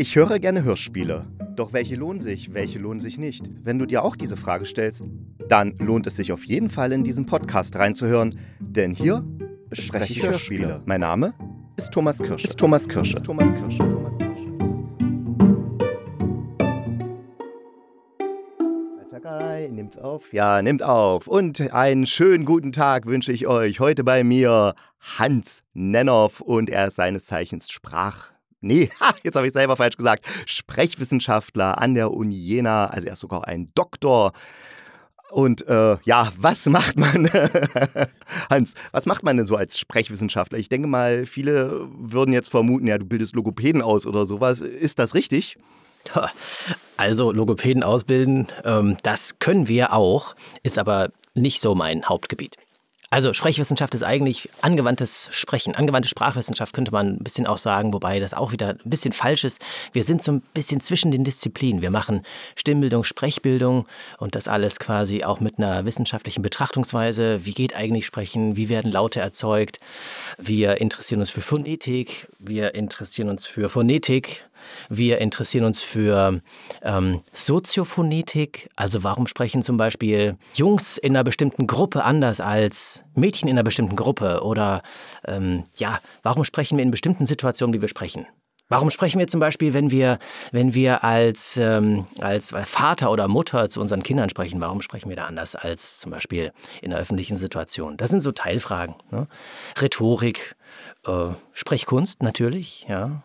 Ich höre gerne Hörspiele. Doch welche lohnen sich, welche lohnen sich nicht? Wenn du dir auch diese Frage stellst, dann lohnt es sich auf jeden Fall in diesen Podcast reinzuhören, denn hier bespreche ich Hörspiele. Mein Name ist Thomas Kirsch. Ist Thomas Kirsch. Ist Thomas Kirsch. Thomas Kirsch. Nimmt auf? Ja, nimmt auf. Und einen schönen guten Tag wünsche ich euch. Heute bei mir Hans Nennoff und er ist seines Zeichens Sprach nee, jetzt habe ich selber falsch gesagt, Sprechwissenschaftler an der Uni Jena, also er ist sogar ein Doktor. Und äh, ja, was macht man, Hans, was macht man denn so als Sprechwissenschaftler? Ich denke mal, viele würden jetzt vermuten, ja, du bildest Logopäden aus oder sowas. Ist das richtig? Also Logopäden ausbilden, ähm, das können wir auch, ist aber nicht so mein Hauptgebiet. Also Sprechwissenschaft ist eigentlich angewandtes Sprechen, angewandte Sprachwissenschaft könnte man ein bisschen auch sagen, wobei das auch wieder ein bisschen falsch ist. Wir sind so ein bisschen zwischen den Disziplinen. Wir machen Stimmbildung, Sprechbildung und das alles quasi auch mit einer wissenschaftlichen Betrachtungsweise. Wie geht eigentlich Sprechen? Wie werden Laute erzeugt? Wir interessieren uns für Phonetik, wir interessieren uns für Phonetik, wir interessieren uns für ähm, Soziophonetik, also warum sprechen zum Beispiel Jungs in einer bestimmten Gruppe anders als Mädchen in einer bestimmten Gruppe oder ähm, ja, warum sprechen wir in bestimmten Situationen, wie wir sprechen. Warum sprechen wir zum Beispiel, wenn wir, wenn wir als, ähm, als Vater oder Mutter zu unseren Kindern sprechen, warum sprechen wir da anders als zum Beispiel in einer öffentlichen Situation? Das sind so Teilfragen. Ne? Rhetorik, äh, Sprechkunst natürlich, ja.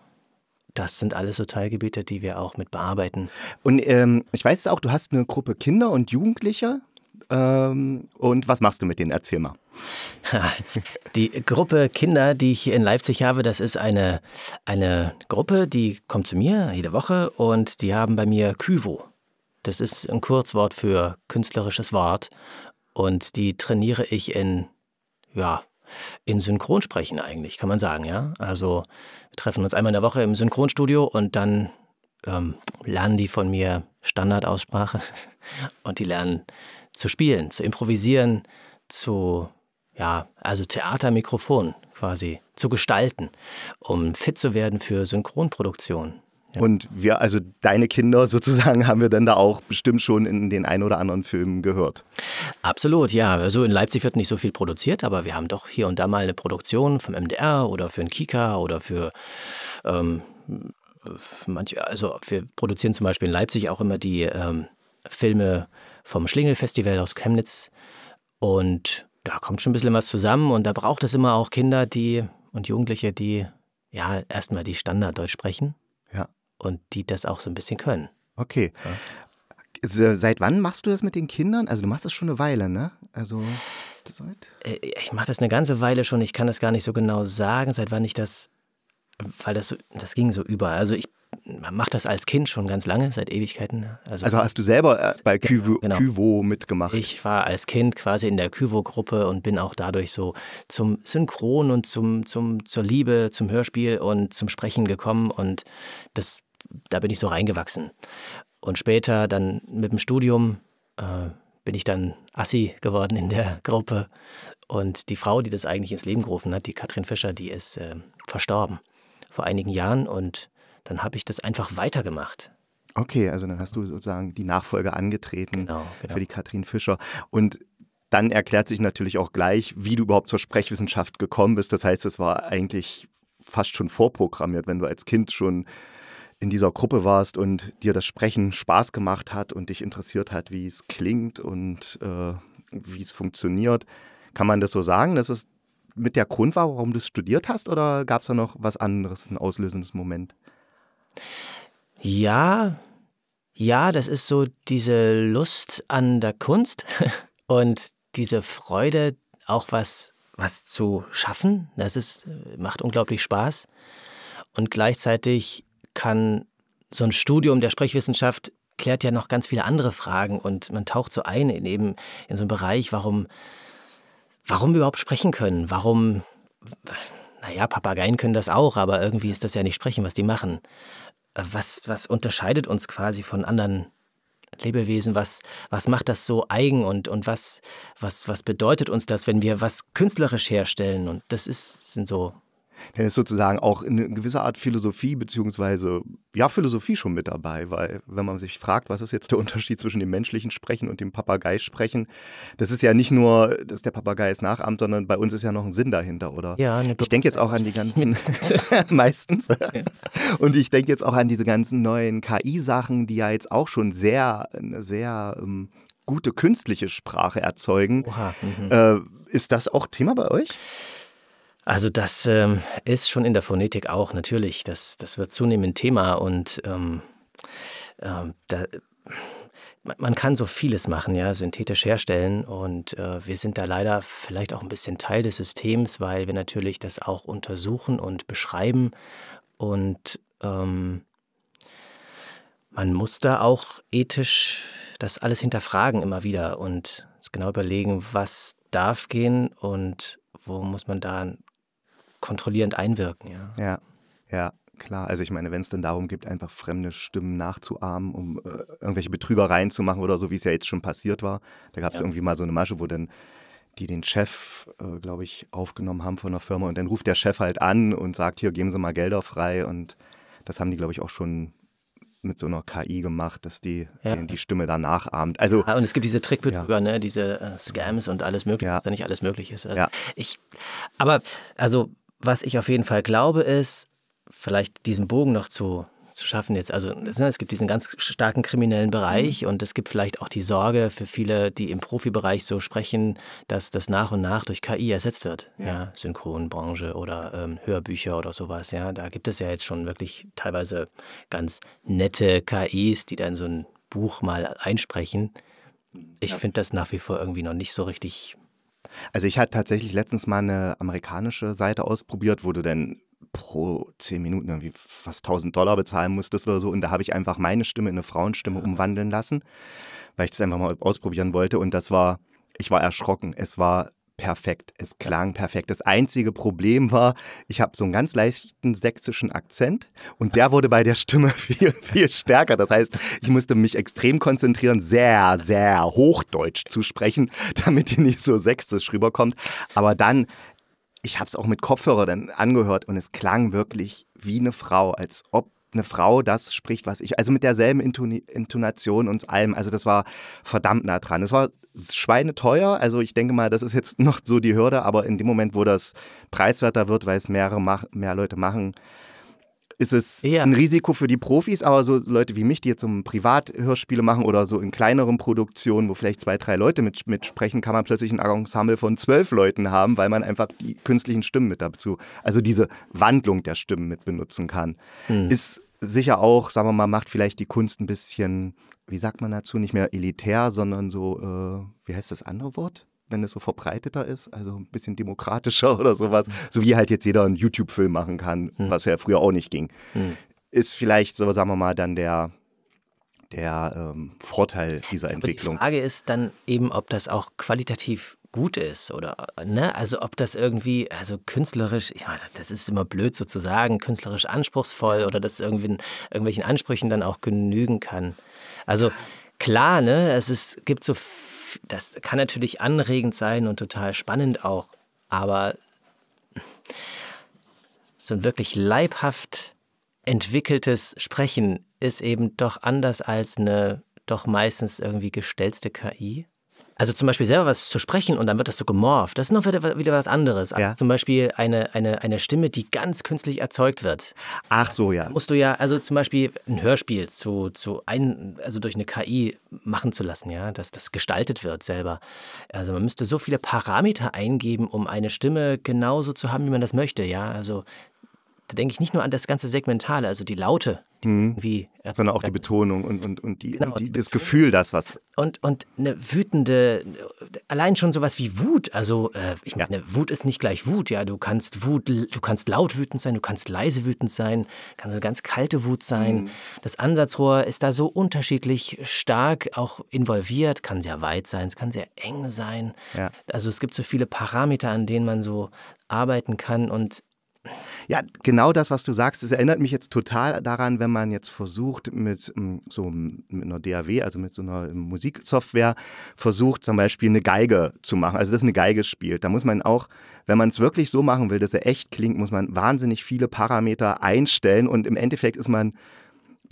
Das sind alles so Teilgebiete, die wir auch mit bearbeiten. Und ähm, ich weiß auch, du hast eine Gruppe Kinder und Jugendliche. Ähm, und was machst du mit denen? Erzähl mal. Die Gruppe Kinder, die ich hier in Leipzig habe, das ist eine, eine Gruppe, die kommt zu mir jede Woche und die haben bei mir Kyvo. Das ist ein Kurzwort für künstlerisches Wort. Und die trainiere ich in, ja, in Synchronsprechen eigentlich, kann man sagen, ja. Also wir treffen uns einmal in der Woche im Synchronstudio und dann ähm, lernen die von mir Standardaussprache und die lernen zu spielen, zu improvisieren, zu, ja, also Theatermikrofon quasi zu gestalten, um fit zu werden für Synchronproduktion. Ja. Und wir, also deine Kinder sozusagen, haben wir dann da auch bestimmt schon in den ein oder anderen Filmen gehört. Absolut, ja. Also in Leipzig wird nicht so viel produziert, aber wir haben doch hier und da mal eine Produktion vom MDR oder für ein Kika oder für ähm, manche, also wir produzieren zum Beispiel in Leipzig auch immer die ähm, Filme vom Schlingelfestival aus Chemnitz und da kommt schon ein bisschen was zusammen und da braucht es immer auch Kinder, die und Jugendliche, die ja erstmal die Standarddeutsch sprechen und die das auch so ein bisschen können. Okay. Ja. Seit wann machst du das mit den Kindern? Also du machst das schon eine Weile, ne? Also seit? Äh, ich mache das eine ganze Weile schon. Ich kann das gar nicht so genau sagen, seit wann ich das, weil das so, das ging so über. Also ich mache das als Kind schon ganz lange, seit Ewigkeiten. Also, also hast du selber äh, bei Kyvo, genau. Kyvo mitgemacht? Ich war als Kind quasi in der Kyvo-Gruppe und bin auch dadurch so zum Synchron und zum, zum, zur Liebe, zum Hörspiel und zum Sprechen gekommen und das da bin ich so reingewachsen. Und später dann mit dem Studium äh, bin ich dann Assi geworden in der Gruppe. Und die Frau, die das eigentlich ins Leben gerufen hat, die Katrin Fischer, die ist äh, verstorben vor einigen Jahren. Und dann habe ich das einfach weitergemacht. Okay, also dann hast du sozusagen die Nachfolge angetreten genau, genau. für die Katrin Fischer. Und dann erklärt sich natürlich auch gleich, wie du überhaupt zur Sprechwissenschaft gekommen bist. Das heißt, es war eigentlich fast schon vorprogrammiert, wenn du als Kind schon in dieser Gruppe warst und dir das Sprechen Spaß gemacht hat und dich interessiert hat, wie es klingt und äh, wie es funktioniert. Kann man das so sagen, dass es mit der Grund war, warum du es studiert hast oder gab es da noch was anderes, ein auslösendes Moment? Ja, ja, das ist so diese Lust an der Kunst und diese Freude, auch was, was zu schaffen. Das ist, macht unglaublich Spaß. Und gleichzeitig kann so ein Studium der Sprechwissenschaft klärt ja noch ganz viele andere Fragen und man taucht so ein in eben in so einen Bereich, warum, warum wir überhaupt sprechen können, warum, naja, Papageien können das auch, aber irgendwie ist das ja nicht sprechen, was die machen. Was, was unterscheidet uns quasi von anderen Lebewesen? Was, was macht das so eigen und, und was, was, was bedeutet uns das, wenn wir was künstlerisch herstellen? Und das ist, sind so Dann ist sozusagen auch eine gewisse Art Philosophie, beziehungsweise ja, Philosophie schon mit dabei, weil wenn man sich fragt, was ist jetzt der Unterschied zwischen dem menschlichen Sprechen und dem Papagei-Sprechen, das ist ja nicht nur, dass der Papagei es nachahmt, sondern bei uns ist ja noch ein Sinn dahinter, oder? Ja, eine Ich denke jetzt auch an die ganzen, meistens. Und ich denke jetzt auch an diese ganzen neuen KI-Sachen, die ja jetzt auch schon sehr, eine sehr ähm, gute künstliche Sprache erzeugen. Oha, mhm. äh, ist das auch Thema bei euch? Also das ähm, ist schon in der Phonetik auch natürlich. Das, das wird zunehmend Thema und ähm, ähm, da, man kann so vieles machen, ja, synthetisch herstellen und äh, wir sind da leider vielleicht auch ein bisschen Teil des Systems, weil wir natürlich das auch untersuchen und beschreiben und ähm, man muss da auch ethisch das alles hinterfragen immer wieder und genau überlegen, was darf gehen und wo muss man da kontrollierend einwirken. Ja, ja, ja klar. Also ich meine, wenn es dann darum geht, einfach fremde Stimmen nachzuahmen, um äh, irgendwelche Betrügereien zu machen oder so, wie es ja jetzt schon passiert war. Da gab es ja. irgendwie mal so eine Masche, wo dann die den Chef, äh, glaube ich, aufgenommen haben von der Firma und dann ruft der Chef halt an und sagt, hier, geben Sie mal Gelder frei und das haben die, glaube ich, auch schon mit so einer KI gemacht, dass die ja. die Stimme dann nachahmt. Also, ja, und es gibt diese Trickbetrüger, ja. ne, diese äh, Scams und alles mögliche, ja. was ja nicht alles möglich ist. Also ich, aber also was ich auf jeden Fall glaube, ist, vielleicht diesen Bogen noch zu, zu schaffen jetzt. Also es gibt diesen ganz starken kriminellen Bereich mhm. und es gibt vielleicht auch die Sorge für viele, die im Profibereich so sprechen, dass das nach und nach durch KI ersetzt wird. Ja, ja Synchronbranche oder ähm, Hörbücher oder sowas. Ja, da gibt es ja jetzt schon wirklich teilweise ganz nette KIs, die dann so ein Buch mal einsprechen. Ich ja. finde das nach wie vor irgendwie noch nicht so richtig also ich hatte tatsächlich letztens mal eine amerikanische Seite ausprobiert, wo du dann pro zehn Minuten irgendwie fast 1000 Dollar bezahlen musstest oder so. Und da habe ich einfach meine Stimme in eine Frauenstimme umwandeln lassen, weil ich das einfach mal ausprobieren wollte. Und das war, ich war erschrocken. Es war perfekt. Es klang perfekt. Das einzige Problem war, ich habe so einen ganz leichten sächsischen Akzent und der wurde bei der Stimme viel, viel stärker. Das heißt, ich musste mich extrem konzentrieren, sehr, sehr hochdeutsch zu sprechen, damit die nicht so sächsisch rüberkommt. Aber dann, ich habe es auch mit Kopfhörer dann angehört und es klang wirklich wie eine Frau, als ob eine Frau das spricht, was ich, also mit derselben Intonation und allem. Also das war verdammt nah dran. Es war schweineteuer. Also ich denke mal, das ist jetzt noch so die Hürde, aber in dem Moment, wo das preiswerter wird, weil es mehrere mehr Leute machen, ist es ja. ein Risiko für die Profis, aber so Leute wie mich, die jetzt so Privathörspiele machen oder so in kleineren Produktionen, wo vielleicht zwei, drei Leute mit, mitsprechen, kann man plötzlich ein Ensemble von zwölf Leuten haben, weil man einfach die künstlichen Stimmen mit dazu, also diese Wandlung der Stimmen mit benutzen kann. Mhm. Ist sicher auch, sagen wir mal, macht vielleicht die Kunst ein bisschen, wie sagt man dazu, nicht mehr elitär, sondern so, äh, wie heißt das andere Wort? Wenn es so verbreiteter ist, also ein bisschen demokratischer oder sowas, so wie halt jetzt jeder einen YouTube-Film machen kann, mhm. was ja früher auch nicht ging. Mhm. Ist vielleicht, so sagen wir mal, dann der, der ähm, Vorteil dieser Entwicklung. Aber die Frage ist dann eben, ob das auch qualitativ gut ist oder ne, also ob das irgendwie, also künstlerisch, ich meine, das ist immer blöd sozusagen, künstlerisch anspruchsvoll oder das irgendwie irgendwelchen Ansprüchen dann auch genügen kann. Also klar, ne, es ist, gibt so, das kann natürlich anregend sein und total spannend auch, aber so ein wirklich leibhaft entwickeltes Sprechen ist eben doch anders als eine doch meistens irgendwie gestellte KI. Also zum Beispiel selber was zu sprechen und dann wird das so gemorpht, das ist noch wieder, wieder was anderes. Ja. Also zum Beispiel eine, eine, eine Stimme, die ganz künstlich erzeugt wird. Ach so, ja. Musst du ja, also zum Beispiel ein Hörspiel zu, zu ein, also durch eine KI machen zu lassen, ja, dass das gestaltet wird selber. Also man müsste so viele Parameter eingeben, um eine Stimme genauso zu haben, wie man das möchte, ja. Also da denke ich nicht nur an das ganze Segmentale, also die Laute, mhm. wie sondern auch die Betonung und, und, und, die, genau, die, das Gefühl, das was. Und, und eine wütende, allein schon sowas wie Wut. Also, äh, ich meine, ja. Wut ist nicht gleich Wut, ja. Du kannst Wut, du kannst laut wütend sein, du kannst leise wütend sein, kann eine ganz kalte Wut sein. Mhm. Das Ansatzrohr ist da so unterschiedlich stark auch involviert, kann sehr weit sein, es kann sehr eng sein. Ja. Also es gibt so viele Parameter, an denen man so arbeiten kann und Ja, genau das, was du sagst, es erinnert mich jetzt total daran, wenn man jetzt versucht, mit ähm, so mit einer DAW, also mit so einer Musiksoftware, versucht zum Beispiel eine Geige zu machen, also dass eine Geige spielt. Da muss man auch, wenn man es wirklich so machen will, dass er echt klingt, muss man wahnsinnig viele Parameter einstellen und im Endeffekt ist man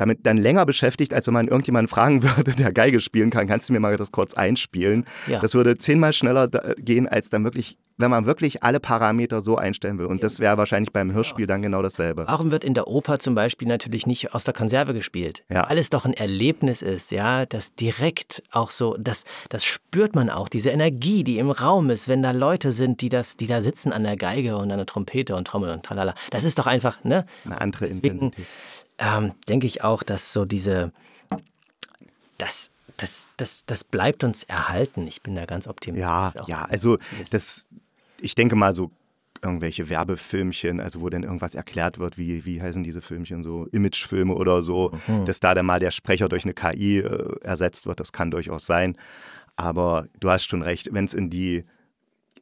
damit dann länger beschäftigt, als wenn man irgendjemanden fragen würde, der Geige spielen kann, kannst du mir mal das kurz einspielen? Ja. Das würde zehnmal schneller gehen, als dann wirklich, wenn man wirklich alle Parameter so einstellen will. Und ja. das wäre wahrscheinlich beim Hörspiel dann genau dasselbe. Warum wird in der Oper zum Beispiel natürlich nicht aus der Konserve gespielt? Ja. Weil es doch ein Erlebnis ist, ja, das direkt auch so, das, das spürt man auch, diese Energie, die im Raum ist, wenn da Leute sind, die das, die da sitzen an der Geige und an der Trompete und Trommel und tralala. Das ist doch einfach, ne? Eine andere Deswegen, Intensität ähm, denke ich auch, dass so diese, das, das, das, das bleibt uns erhalten. Ich bin da ganz optimistisch. Ja, ja, also das, ich denke mal so irgendwelche Werbefilmchen, also wo dann irgendwas erklärt wird, wie, wie heißen diese Filmchen, so Imagefilme oder so, mhm. dass da dann mal der Sprecher durch eine KI äh, ersetzt wird, das kann durchaus sein. Aber du hast schon recht, wenn es in die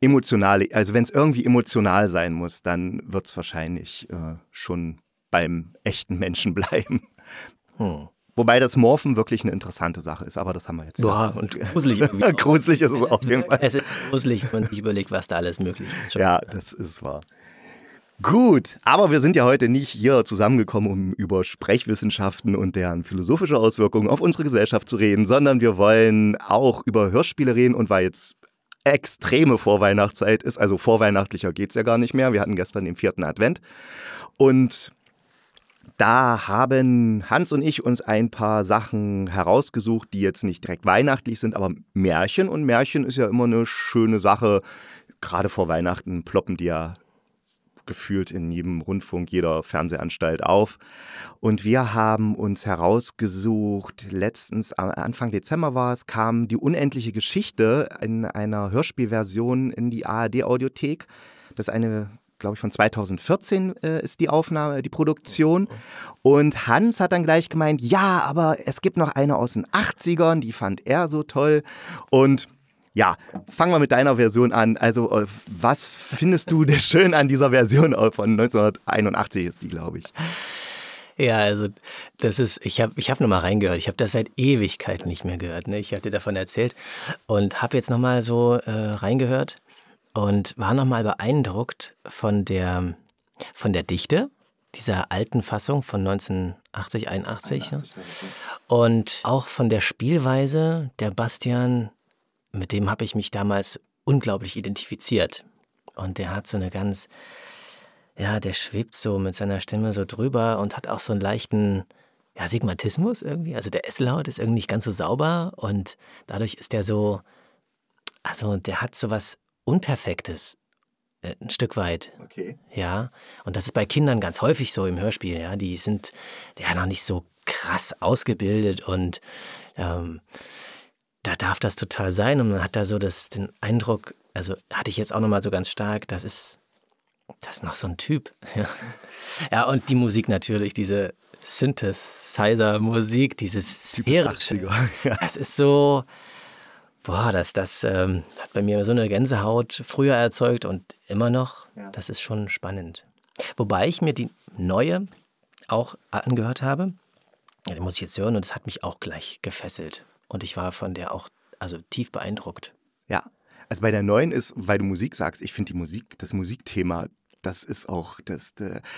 emotionale, also wenn es irgendwie emotional sein muss, dann wird es wahrscheinlich äh, schon beim echten Menschen bleiben. Hm. Wobei das Morphen wirklich eine interessante Sache ist, aber das haben wir jetzt. Ja, und gruselig. gruselig ist es auf jeden Fall. Es ist gruselig, wenn man sich überlegt, was da alles möglich ist. Schon ja, das ist wahr. Gut, aber wir sind ja heute nicht hier zusammengekommen, um über Sprechwissenschaften und deren philosophische Auswirkungen auf unsere Gesellschaft zu reden, sondern wir wollen auch über Hörspiele reden und weil jetzt extreme Vorweihnachtszeit ist, also vorweihnachtlicher geht es ja gar nicht mehr. Wir hatten gestern den vierten Advent und da haben Hans und ich uns ein paar Sachen herausgesucht, die jetzt nicht direkt weihnachtlich sind, aber Märchen. Und Märchen ist ja immer eine schöne Sache. Gerade vor Weihnachten ploppen die ja gefühlt in jedem Rundfunk, jeder Fernsehanstalt auf. Und wir haben uns herausgesucht, letztens, Anfang Dezember war es, kam die unendliche Geschichte in einer Hörspielversion in die ARD-Audiothek. Das ist eine glaube ich, von 2014 äh, ist die Aufnahme, die Produktion. Und Hans hat dann gleich gemeint, ja, aber es gibt noch eine aus den 80ern, die fand er so toll. Und ja, fangen wir mit deiner Version an. Also, äh, was findest du denn schön an dieser Version von 1981 ist die, glaube ich? Ja, also das ist, ich habe ich hab nochmal reingehört. Ich habe das seit Ewigkeiten nicht mehr gehört. Ne? Ich hatte davon erzählt und habe jetzt nochmal so äh, reingehört und war nochmal beeindruckt von der, von der Dichte dieser alten Fassung von 1980, 81. 81 ne? Und auch von der Spielweise der Bastian, mit dem habe ich mich damals unglaublich identifiziert. Und der hat so eine ganz, ja, der schwebt so mit seiner Stimme so drüber und hat auch so einen leichten, ja, Sigmatismus irgendwie. Also der S-Laut ist irgendwie nicht ganz so sauber und dadurch ist der so, also der hat so was Unperfektes. Äh, ein Stück weit. Okay. Ja. Und das ist bei Kindern ganz häufig so im Hörspiel, ja. Die sind ja noch nicht so krass ausgebildet und ähm, da darf das total sein. Und man hat da so das, den Eindruck, also hatte ich jetzt auch nochmal so ganz stark, das ist, das ist noch so ein Typ. Ja, ja und die Musik natürlich, diese Synthesizer-Musik, dieses sphärische. Das ist so, Boah, das, das ähm, hat bei mir so eine Gänsehaut früher erzeugt und immer noch. Ja. Das ist schon spannend. Wobei ich mir die neue auch angehört habe. Ja, die muss ich jetzt hören und es hat mich auch gleich gefesselt. Und ich war von der auch also tief beeindruckt. Ja, also bei der neuen ist, weil du Musik sagst, ich finde die Musik, das Musikthema das ist auch, das,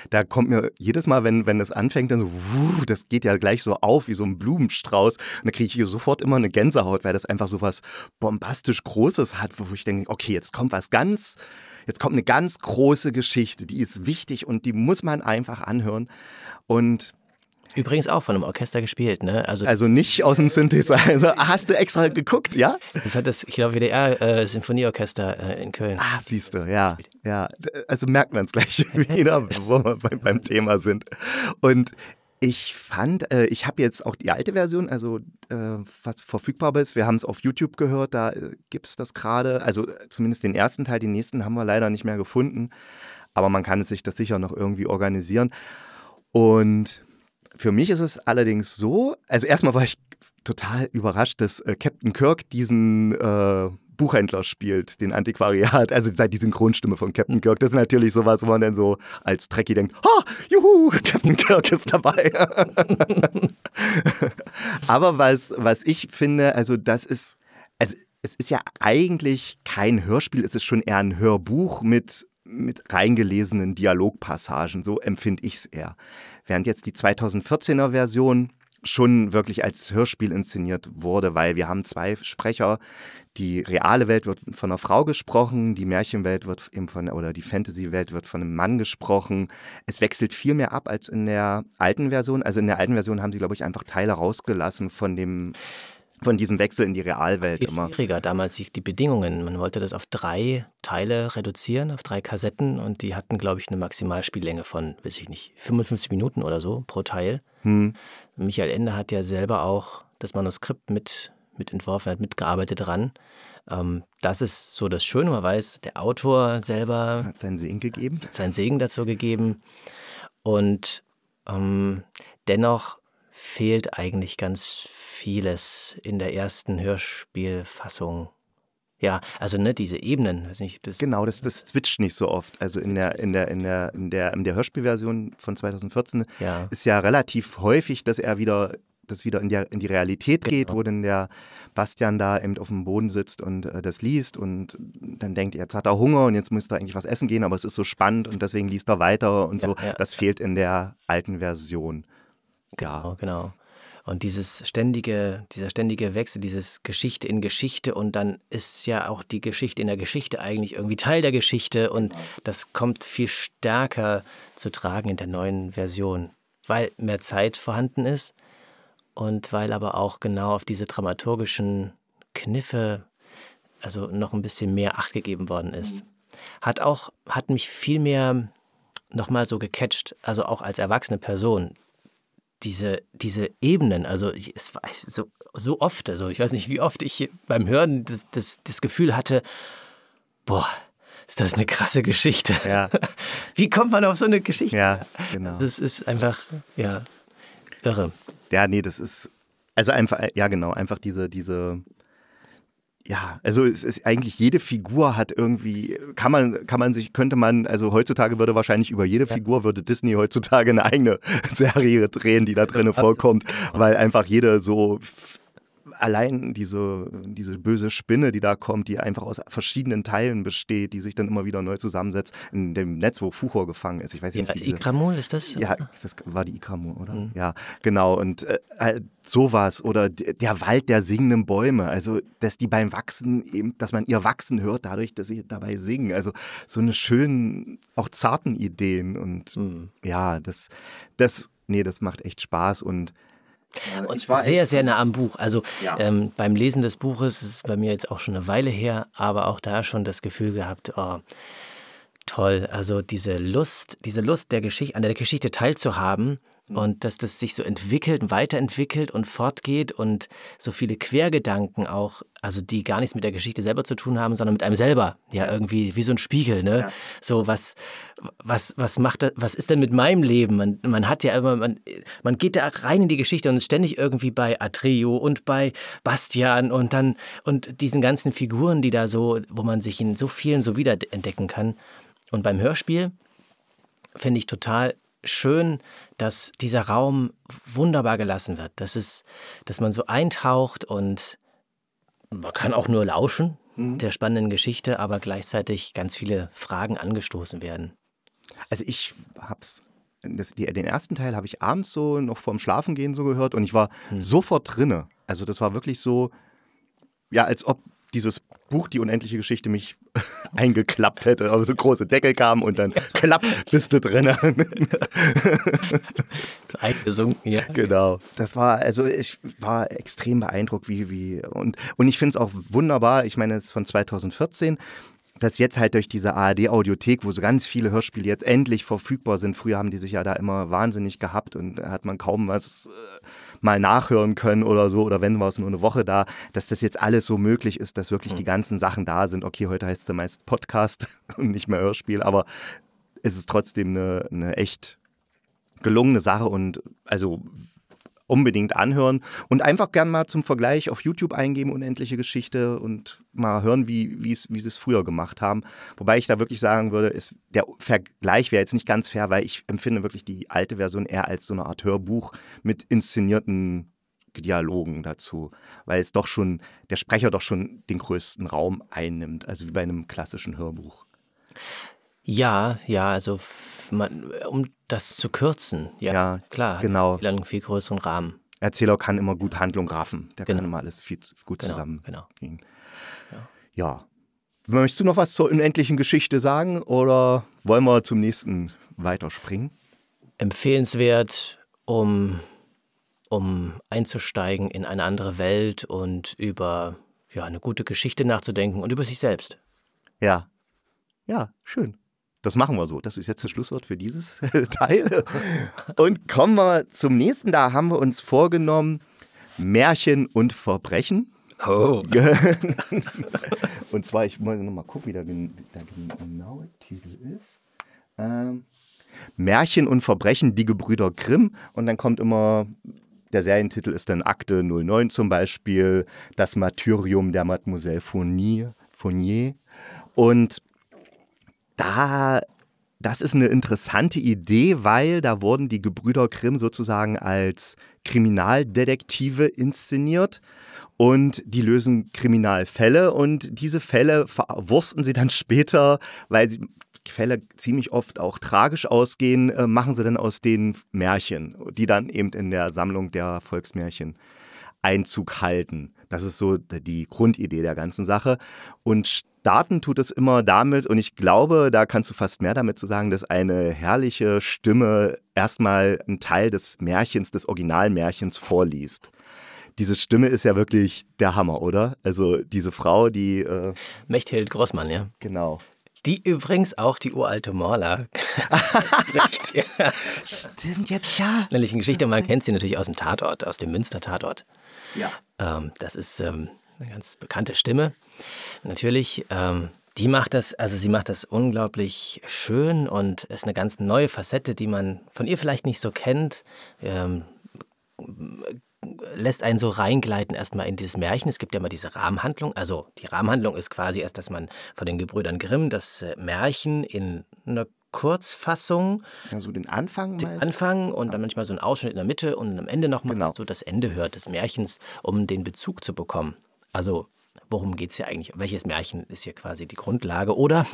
da kommt mir jedes Mal, wenn, wenn das anfängt, dann so, das geht ja gleich so auf wie so ein Blumenstrauß. Und da kriege ich hier sofort immer eine Gänsehaut, weil das einfach so was bombastisch Großes hat, wo ich denke, okay, jetzt kommt was ganz, jetzt kommt eine ganz große Geschichte, die ist wichtig und die muss man einfach anhören. Und Übrigens auch von einem Orchester gespielt, ne? Also, also nicht aus dem Synthesizer. Hast du extra geguckt, ja? Das hat das, ich glaube, WDR äh, äh, in Köln. Ah, siehst du, ja. ja. Also merkt man es gleich wieder, wo wir beim, beim Thema sind. Und ich fand, äh, ich habe jetzt auch die alte Version, also äh, was verfügbar ist. Wir haben es auf YouTube gehört, da äh, gibt es das gerade. Also zumindest den ersten Teil, den nächsten haben wir leider nicht mehr gefunden. Aber man kann sich das sicher noch irgendwie organisieren. Und für mich ist es allerdings so, also erstmal war ich total überrascht, dass äh, Captain Kirk diesen äh, Buchhändler spielt, den Antiquariat, also die Synchronstimme von Captain Kirk. Das ist natürlich sowas, wo man dann so als Trekkie denkt, ha, juhu, Captain Kirk ist dabei. Aber was, was ich finde, also das ist, also es ist ja eigentlich kein Hörspiel, es ist schon eher ein Hörbuch mit, mit reingelesenen Dialogpassagen, so empfinde ich es eher. Während jetzt die 2014er Version schon wirklich als Hörspiel inszeniert wurde, weil wir haben zwei Sprecher. Die reale Welt wird von einer Frau gesprochen, die Märchenwelt wird eben von, oder die Fantasy-Welt wird von einem Mann gesprochen. Es wechselt viel mehr ab als in der alten Version. Also in der alten Version haben sie, glaube ich, einfach Teile rausgelassen von dem von diesem Wechsel in die Realwelt immer. schwieriger damals die Bedingungen. Man wollte das auf drei Teile reduzieren, auf drei Kassetten und die hatten, glaube ich, eine Maximalspiellänge von, weiß ich nicht, 55 Minuten oder so pro Teil. Hm. Michael Ende hat ja selber auch das Manuskript mit, mit entworfen, hat mitgearbeitet dran. Ähm, das ist so das Schöne, man weiß, der Autor selber hat seinen Segen gegeben. Seinen Segen dazu gegeben. Und ähm, dennoch fehlt eigentlich ganz vieles in der ersten Hörspielfassung. Ja, also ne, diese Ebenen, weiß nicht, das genau, das, das switcht nicht so oft. Also in der, in der, in der, in der, in der Hörspielversion von 2014 ja. ist ja relativ häufig, dass er wieder das wieder in die, in die Realität geht, genau. wo dann der Bastian da eben auf dem Boden sitzt und äh, das liest und dann denkt, jetzt hat er Hunger und jetzt müsste er eigentlich was essen gehen, aber es ist so spannend und deswegen liest er weiter und ja, so. Ja. Das fehlt in der alten Version. Genau, genau. Und dieses ständige, dieser ständige Wechsel, dieses Geschichte in Geschichte und dann ist ja auch die Geschichte in der Geschichte eigentlich irgendwie Teil der Geschichte und das kommt viel stärker zu tragen in der neuen Version, weil mehr Zeit vorhanden ist und weil aber auch genau auf diese dramaturgischen Kniffe also noch ein bisschen mehr Acht gegeben worden ist. Hat auch, hat mich viel mehr nochmal so gecatcht, also auch als erwachsene Person diese, diese Ebenen, also ich, es war so, so oft, also ich weiß nicht, wie oft ich beim Hören das, das, das Gefühl hatte, boah, ist das eine krasse Geschichte. Ja. Wie kommt man auf so eine Geschichte? Ja, genau. Das ist einfach, ja, irre. Ja, nee, das ist, also einfach, ja genau, einfach diese, diese, ja, also es ist eigentlich jede Figur hat irgendwie, kann man, kann man sich, könnte man, also heutzutage würde wahrscheinlich über jede ja. Figur würde Disney heutzutage eine eigene Serie drehen, die da drin vorkommt, weil einfach jede so allein diese, diese böse Spinne, die da kommt, die einfach aus verschiedenen Teilen besteht, die sich dann immer wieder neu zusammensetzt, in dem Netz, wo Fuchor gefangen ist. Ich weiß nicht, ja, diese, Ikramul ist das? Ja, das war die Ikramul, oder? Mhm. Ja, genau. Und äh, halt sowas. Oder der Wald der singenden Bäume. Also, dass die beim Wachsen eben, dass man ihr Wachsen hört, dadurch, dass sie dabei singen. Also, so eine schönen, auch zarten Ideen. Und mhm. ja, das, das, nee, das macht echt Spaß. Und und sehr, sehr nah am Buch. Also ja. ähm, beim Lesen des Buches ist es bei mir jetzt auch schon eine Weile her, aber auch da schon das Gefühl gehabt, oh, toll. Also diese Lust, diese Lust der Geschichte, an der Geschichte teilzuhaben. Und dass das sich so entwickelt, weiterentwickelt und fortgeht und so viele Quergedanken auch, also die gar nichts mit der Geschichte selber zu tun haben, sondern mit einem selber, ja irgendwie wie so ein Spiegel, ne? Ja. So was, was, was macht das, was ist denn mit meinem Leben? Man, man hat ja immer, man, man geht da rein in die Geschichte und ist ständig irgendwie bei Atreo und bei Bastian und dann und diesen ganzen Figuren, die da so, wo man sich in so vielen so wiederentdecken kann. Und beim Hörspiel finde ich total schön, dass dieser Raum wunderbar gelassen wird. Das ist, dass man so eintaucht und man kann auch nur lauschen mhm. der spannenden Geschichte, aber gleichzeitig ganz viele Fragen angestoßen werden. Also ich hab's das, die, den ersten Teil habe ich abends so noch vorm Schlafengehen so gehört und ich war hm. sofort drinne. Also das war wirklich so, ja, als ob dieses Buch, die unendliche Geschichte, mich eingeklappt hätte. Aber so große Deckel kamen und dann Klappliste drin. Eingesunken, ja. Genau. Das war, also ich war extrem beeindruckt, wie, wie, und, und ich finde es auch wunderbar, ich meine, es ist von 2014 dass jetzt halt durch diese ARD-Audiothek, wo so ganz viele Hörspiele jetzt endlich verfügbar sind, früher haben die sich ja da immer wahnsinnig gehabt und da hat man kaum was äh, mal nachhören können oder so, oder wenn war es nur eine Woche da, dass das jetzt alles so möglich ist, dass wirklich die hm. ganzen Sachen da sind. Okay, heute heißt es meist Podcast und nicht mehr Hörspiel, aber es ist trotzdem eine, eine echt gelungene Sache und also unbedingt anhören und einfach gern mal zum Vergleich auf YouTube eingeben, unendliche Geschichte und mal hören, wie, wie, wie sie es früher gemacht haben. Wobei ich da wirklich sagen würde, ist, der Vergleich wäre jetzt nicht ganz fair, weil ich empfinde wirklich die alte Version eher als so eine Art Hörbuch mit inszenierten Dialogen dazu, weil es doch schon, der Sprecher doch schon den größten Raum einnimmt, also wie bei einem klassischen Hörbuch. Ja, ja, also man, um das zu kürzen, ja, ja klar, genau. Erzähler einen viel größeren Rahmen. Erzähler kann immer gut Handlung raffen, der genau. kann immer alles viel gut genau, zusammen. Genau. Ja. ja. Möchtest du noch was zur unendlichen Geschichte sagen oder wollen wir zum nächsten weiterspringen? Empfehlenswert, um, um einzusteigen in eine andere Welt und über ja, eine gute Geschichte nachzudenken und über sich selbst. Ja, ja, schön. Das machen wir so. Das ist jetzt das Schlusswort für dieses Teil. Und kommen wir zum nächsten. Da haben wir uns vorgenommen, Märchen und Verbrechen. Oh. und zwar, ich muss nochmal gucken, wie der, der genaue Titel ist. Ähm, Märchen und Verbrechen, die Gebrüder Grimm. Und dann kommt immer, der Serientitel ist dann Akte 09 zum Beispiel, das Martyrium der Mademoiselle Fournier. Fournier. Und da das ist eine interessante Idee, weil da wurden die Gebrüder Grimm sozusagen als Kriminaldetektive inszeniert und die lösen Kriminalfälle und diese Fälle verwursten sie dann später, weil die Fälle ziemlich oft auch tragisch ausgehen, äh, machen sie dann aus den Märchen, die dann eben in der Sammlung der Volksmärchen Einzug halten. Das ist so die Grundidee der ganzen Sache. Und starten tut es immer damit, und ich glaube, da kannst du fast mehr damit zu sagen, dass eine herrliche Stimme erstmal einen Teil des Märchens, des Originalmärchens vorliest. Diese Stimme ist ja wirklich der Hammer, oder? Also diese Frau, die. Äh Mechthild Grossmann, ja. Genau. Die übrigens auch die uralte Morla spricht. ja. Stimmt, jetzt ja. Nämlich eine Geschichte, man kennt sie natürlich aus dem Tatort, aus dem Münster-Tatort. Ja. Ähm, das ist ähm, eine ganz bekannte Stimme. Natürlich, ähm, die macht das, also sie macht das unglaublich schön und ist eine ganz neue Facette, die man von ihr vielleicht nicht so kennt. Ähm, lässt einen so reingleiten erstmal in dieses Märchen. Es gibt ja immer diese Rahmenhandlung. Also die Rahmenhandlung ist quasi erst, dass man von den Gebrüdern Grimm das äh, Märchen in einer Kurzfassung. Ja, so den Anfang Den meist. Anfang und dann manchmal so ein Ausschnitt in der Mitte und am Ende nochmal genau. so das Ende hört des Märchens, um den Bezug zu bekommen. Also, worum geht es hier eigentlich? Welches Märchen ist hier quasi die Grundlage? Oder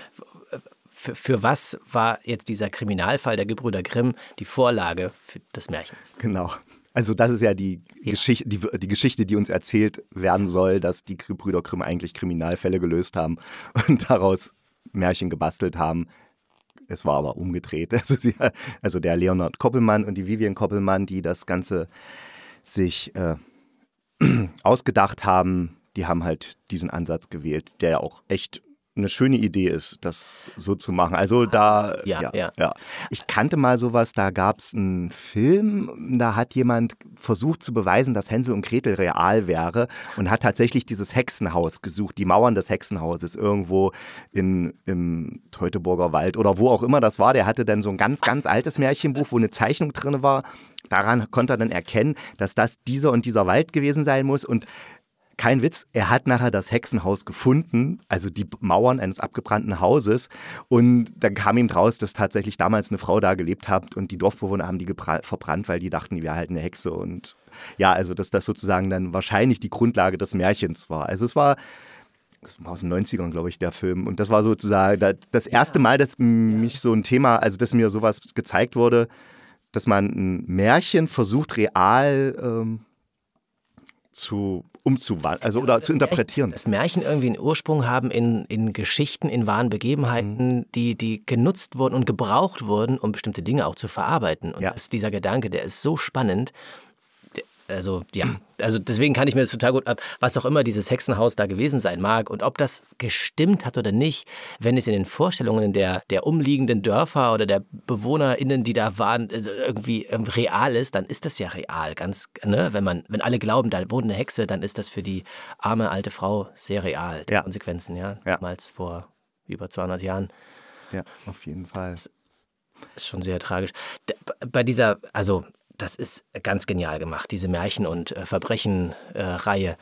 für, für was war jetzt dieser Kriminalfall der Gebrüder Grimm die Vorlage für das Märchen? Genau. Also das ist ja die, ja. Geschichte, die, die, Geschichte, die uns erzählt werden soll, dass die Brüder Grimm eigentlich Kriminalfälle gelöst haben und daraus Märchen gebastelt haben, es war aber umgedreht. Also, sie, also der Leonard Koppelmann und die Vivian Koppelmann, die das Ganze sich äh, ausgedacht haben, die haben halt diesen Ansatz gewählt, der ja auch echt eine schöne Idee ist, das so zu machen. Also da, ja, ja. ja. ja. Ich kannte mal sowas, da gab es einen Film, da hat jemand versucht zu beweisen, dass Hänsel und Gretel real wäre und hat tatsächlich dieses Hexenhaus gesucht, die Mauern des Hexenhauses irgendwo in, im Teutoburger Wald oder wo auch immer das war. Der hatte dann so ein ganz, ganz altes Märchenbuch, wo eine Zeichnung drin war. Daran konnte er dann erkennen, dass das dieser und dieser Wald gewesen sein muss und kein Witz, er hat nachher das Hexenhaus gefunden, also die Mauern eines abgebrannten Hauses. Und dann kam ihm raus, dass tatsächlich damals eine Frau da gelebt hat und die Dorfbewohner haben die verbrannt, weil die dachten, die wäre halt eine Hexe. Und ja, also dass das sozusagen dann wahrscheinlich die Grundlage des Märchens war. Also es war das war aus den 90ern, glaube ich, der Film. Und das war sozusagen das erste Mal, dass mich so ein Thema, also dass mir sowas gezeigt wurde, dass man ein Märchen versucht, real ähm, zu umzuwandeln, also oder zu interpretieren. Märchen, das Märchen irgendwie einen Ursprung haben in, in Geschichten, in wahren Begebenheiten, mhm. die, die genutzt wurden und gebraucht wurden, um bestimmte Dinge auch zu verarbeiten. Und ja. dieser Gedanke, der ist so spannend, also ja, also deswegen kann ich mir das total gut ab, was auch immer dieses Hexenhaus da gewesen sein mag und ob das gestimmt hat oder nicht, wenn es in den Vorstellungen der, der umliegenden Dörfer oder der BewohnerInnen, die da waren, also irgendwie real ist, dann ist das ja real, ganz, ne? Wenn man, wenn alle glauben, da wohnt eine Hexe, dann ist das für die arme alte Frau sehr real, die ja. Konsequenzen, ja, ja. damals vor über 200 Jahren. Ja, auf jeden Fall. Das ist schon sehr tragisch. Bei dieser, also das ist ganz genial gemacht, diese Märchen- und äh, Verbrechen-Reihe, äh,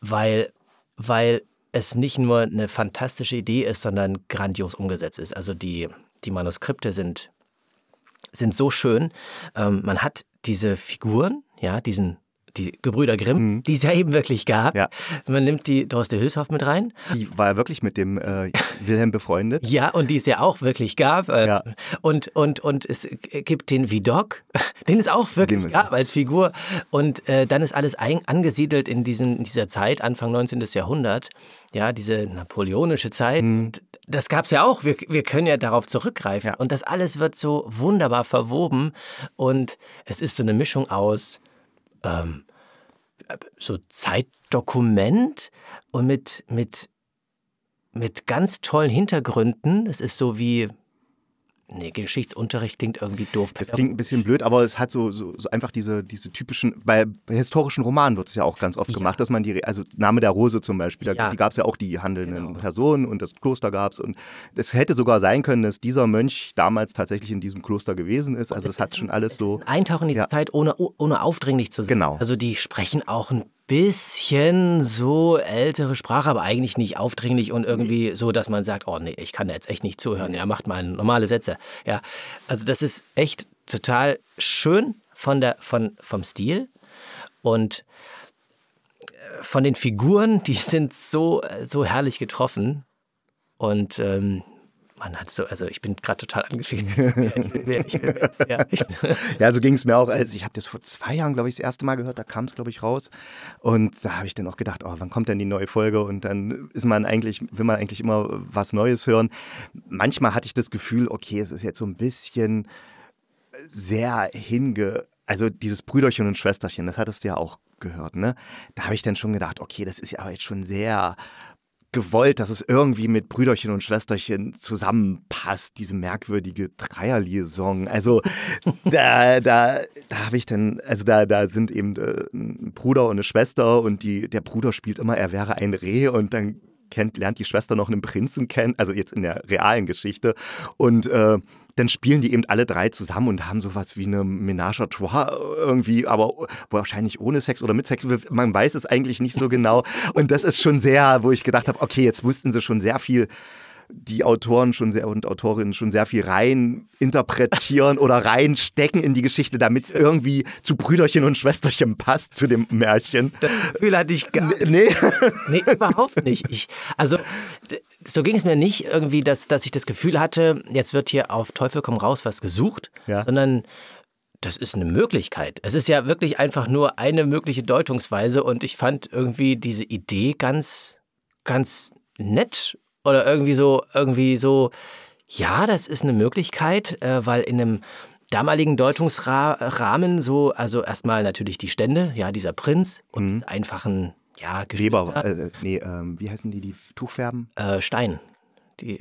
weil, weil es nicht nur eine fantastische Idee ist, sondern grandios umgesetzt ist. Also die, die Manuskripte sind, sind so schön. Ähm, man hat diese Figuren, ja, diesen die Gebrüder Grimm, mhm. die es ja eben wirklich gab. Ja. Man nimmt die Dorste Hülshoff mit rein. Die war ja wirklich mit dem äh, Wilhelm befreundet. Ja, und die es ja auch wirklich gab. Äh, ja. Und, und, und es gibt den Vidocq, den es auch wirklich den gab als Figur. Und äh, dann ist alles ein, angesiedelt in, diesen, in dieser Zeit, Anfang 19. Jahrhundert. Ja, diese napoleonische Zeit. Mhm. Das gab es ja auch. Wir, wir können ja darauf zurückgreifen. Ja. Und das alles wird so wunderbar verwoben. Und es ist so eine Mischung aus ähm, so Zeitdokument und mit, mit, mit ganz tollen Hintergründen. Es ist so wie Nee, Geschichtsunterricht klingt irgendwie doof. Das klingt ein bisschen blöd, aber es hat so, so, so einfach diese, diese typischen, bei, bei, historischen Romanen wird es ja auch ganz oft ja. gemacht, dass man die, also Name der Rose zum Beispiel, da ja. gab es ja auch die handelnden genau. Personen und das Kloster gab es und es hätte sogar sein können, dass dieser Mönch damals tatsächlich in diesem Kloster gewesen ist. Also es hat schon alles so. Ein Eintauchen in diese ja. Zeit, ohne, ohne aufdringlich zu sein. Genau. Also die sprechen auch ein bisschen so ältere Sprache, aber eigentlich nicht aufdringlich und irgendwie so, dass man sagt, oh nee, ich kann da jetzt echt nicht zuhören. Er macht mal normale Sätze. Ja, also das ist echt total schön von der, von, vom Stil und äh, von den Figuren, die sind so, so herrlich getroffen. Und ähm, man hat so, also ich bin gerade total angefixt. ja, ja, so ging es mir auch. Also ich habe das vor zwei Jahren, glaube ich, das erste Mal gehört, da kam es, glaube ich, raus. Und da habe ich dann auch gedacht, oh, wann kommt denn die neue Folge? Und dann ist man eigentlich, will man eigentlich immer was Neues hören. Manchmal hatte ich das Gefühl, okay, es ist jetzt so ein bisschen sehr hinge. Also dieses Brüderchen und Schwesterchen, das hattest du ja auch gehört, ne? Da habe ich dann schon gedacht, okay, das ist ja jetzt schon sehr gewollt, dass es irgendwie mit Brüderchen und Schwesterchen zusammenpasst, diese merkwürdige Dreierliaison. Also da, da, da habe ich dann, also da, da sind eben äh, ein Bruder und eine Schwester und die, der Bruder spielt immer, er wäre ein Reh und dann kennt, lernt die Schwester noch einen Prinzen kennen, also jetzt in der realen Geschichte. Und äh, dann spielen die eben alle drei zusammen und haben sowas wie eine Ménage à trois irgendwie, aber wahrscheinlich ohne Sex oder mit Sex. Man weiß es eigentlich nicht so genau. Und das ist schon sehr, wo ich gedacht habe, okay, jetzt wussten sie schon sehr viel die Autoren schon sehr und Autorinnen schon sehr viel rein interpretieren oder reinstecken in die Geschichte, damit es irgendwie zu Brüderchen und Schwesterchen passt, zu dem Märchen. Das Gefühl hatte ich gar nicht. Nee. nee, überhaupt nicht. Ich, also, so ging es mir nicht irgendwie, dass, dass ich das Gefühl hatte, jetzt wird hier auf Teufel komm raus was gesucht, ja. sondern das ist eine Möglichkeit. Es ist ja wirklich einfach nur eine mögliche Deutungsweise und ich fand irgendwie diese Idee ganz, ganz nett oder irgendwie so, irgendwie so, ja, das ist eine Möglichkeit, äh, weil in einem damaligen Deutungsrahmen so, also erstmal natürlich die Stände, ja, dieser Prinz und mhm. einfachen, ja, Geschwister. Weber, äh, nee, ähm, wie heißen die, die Tuchfärben? Äh, Stein die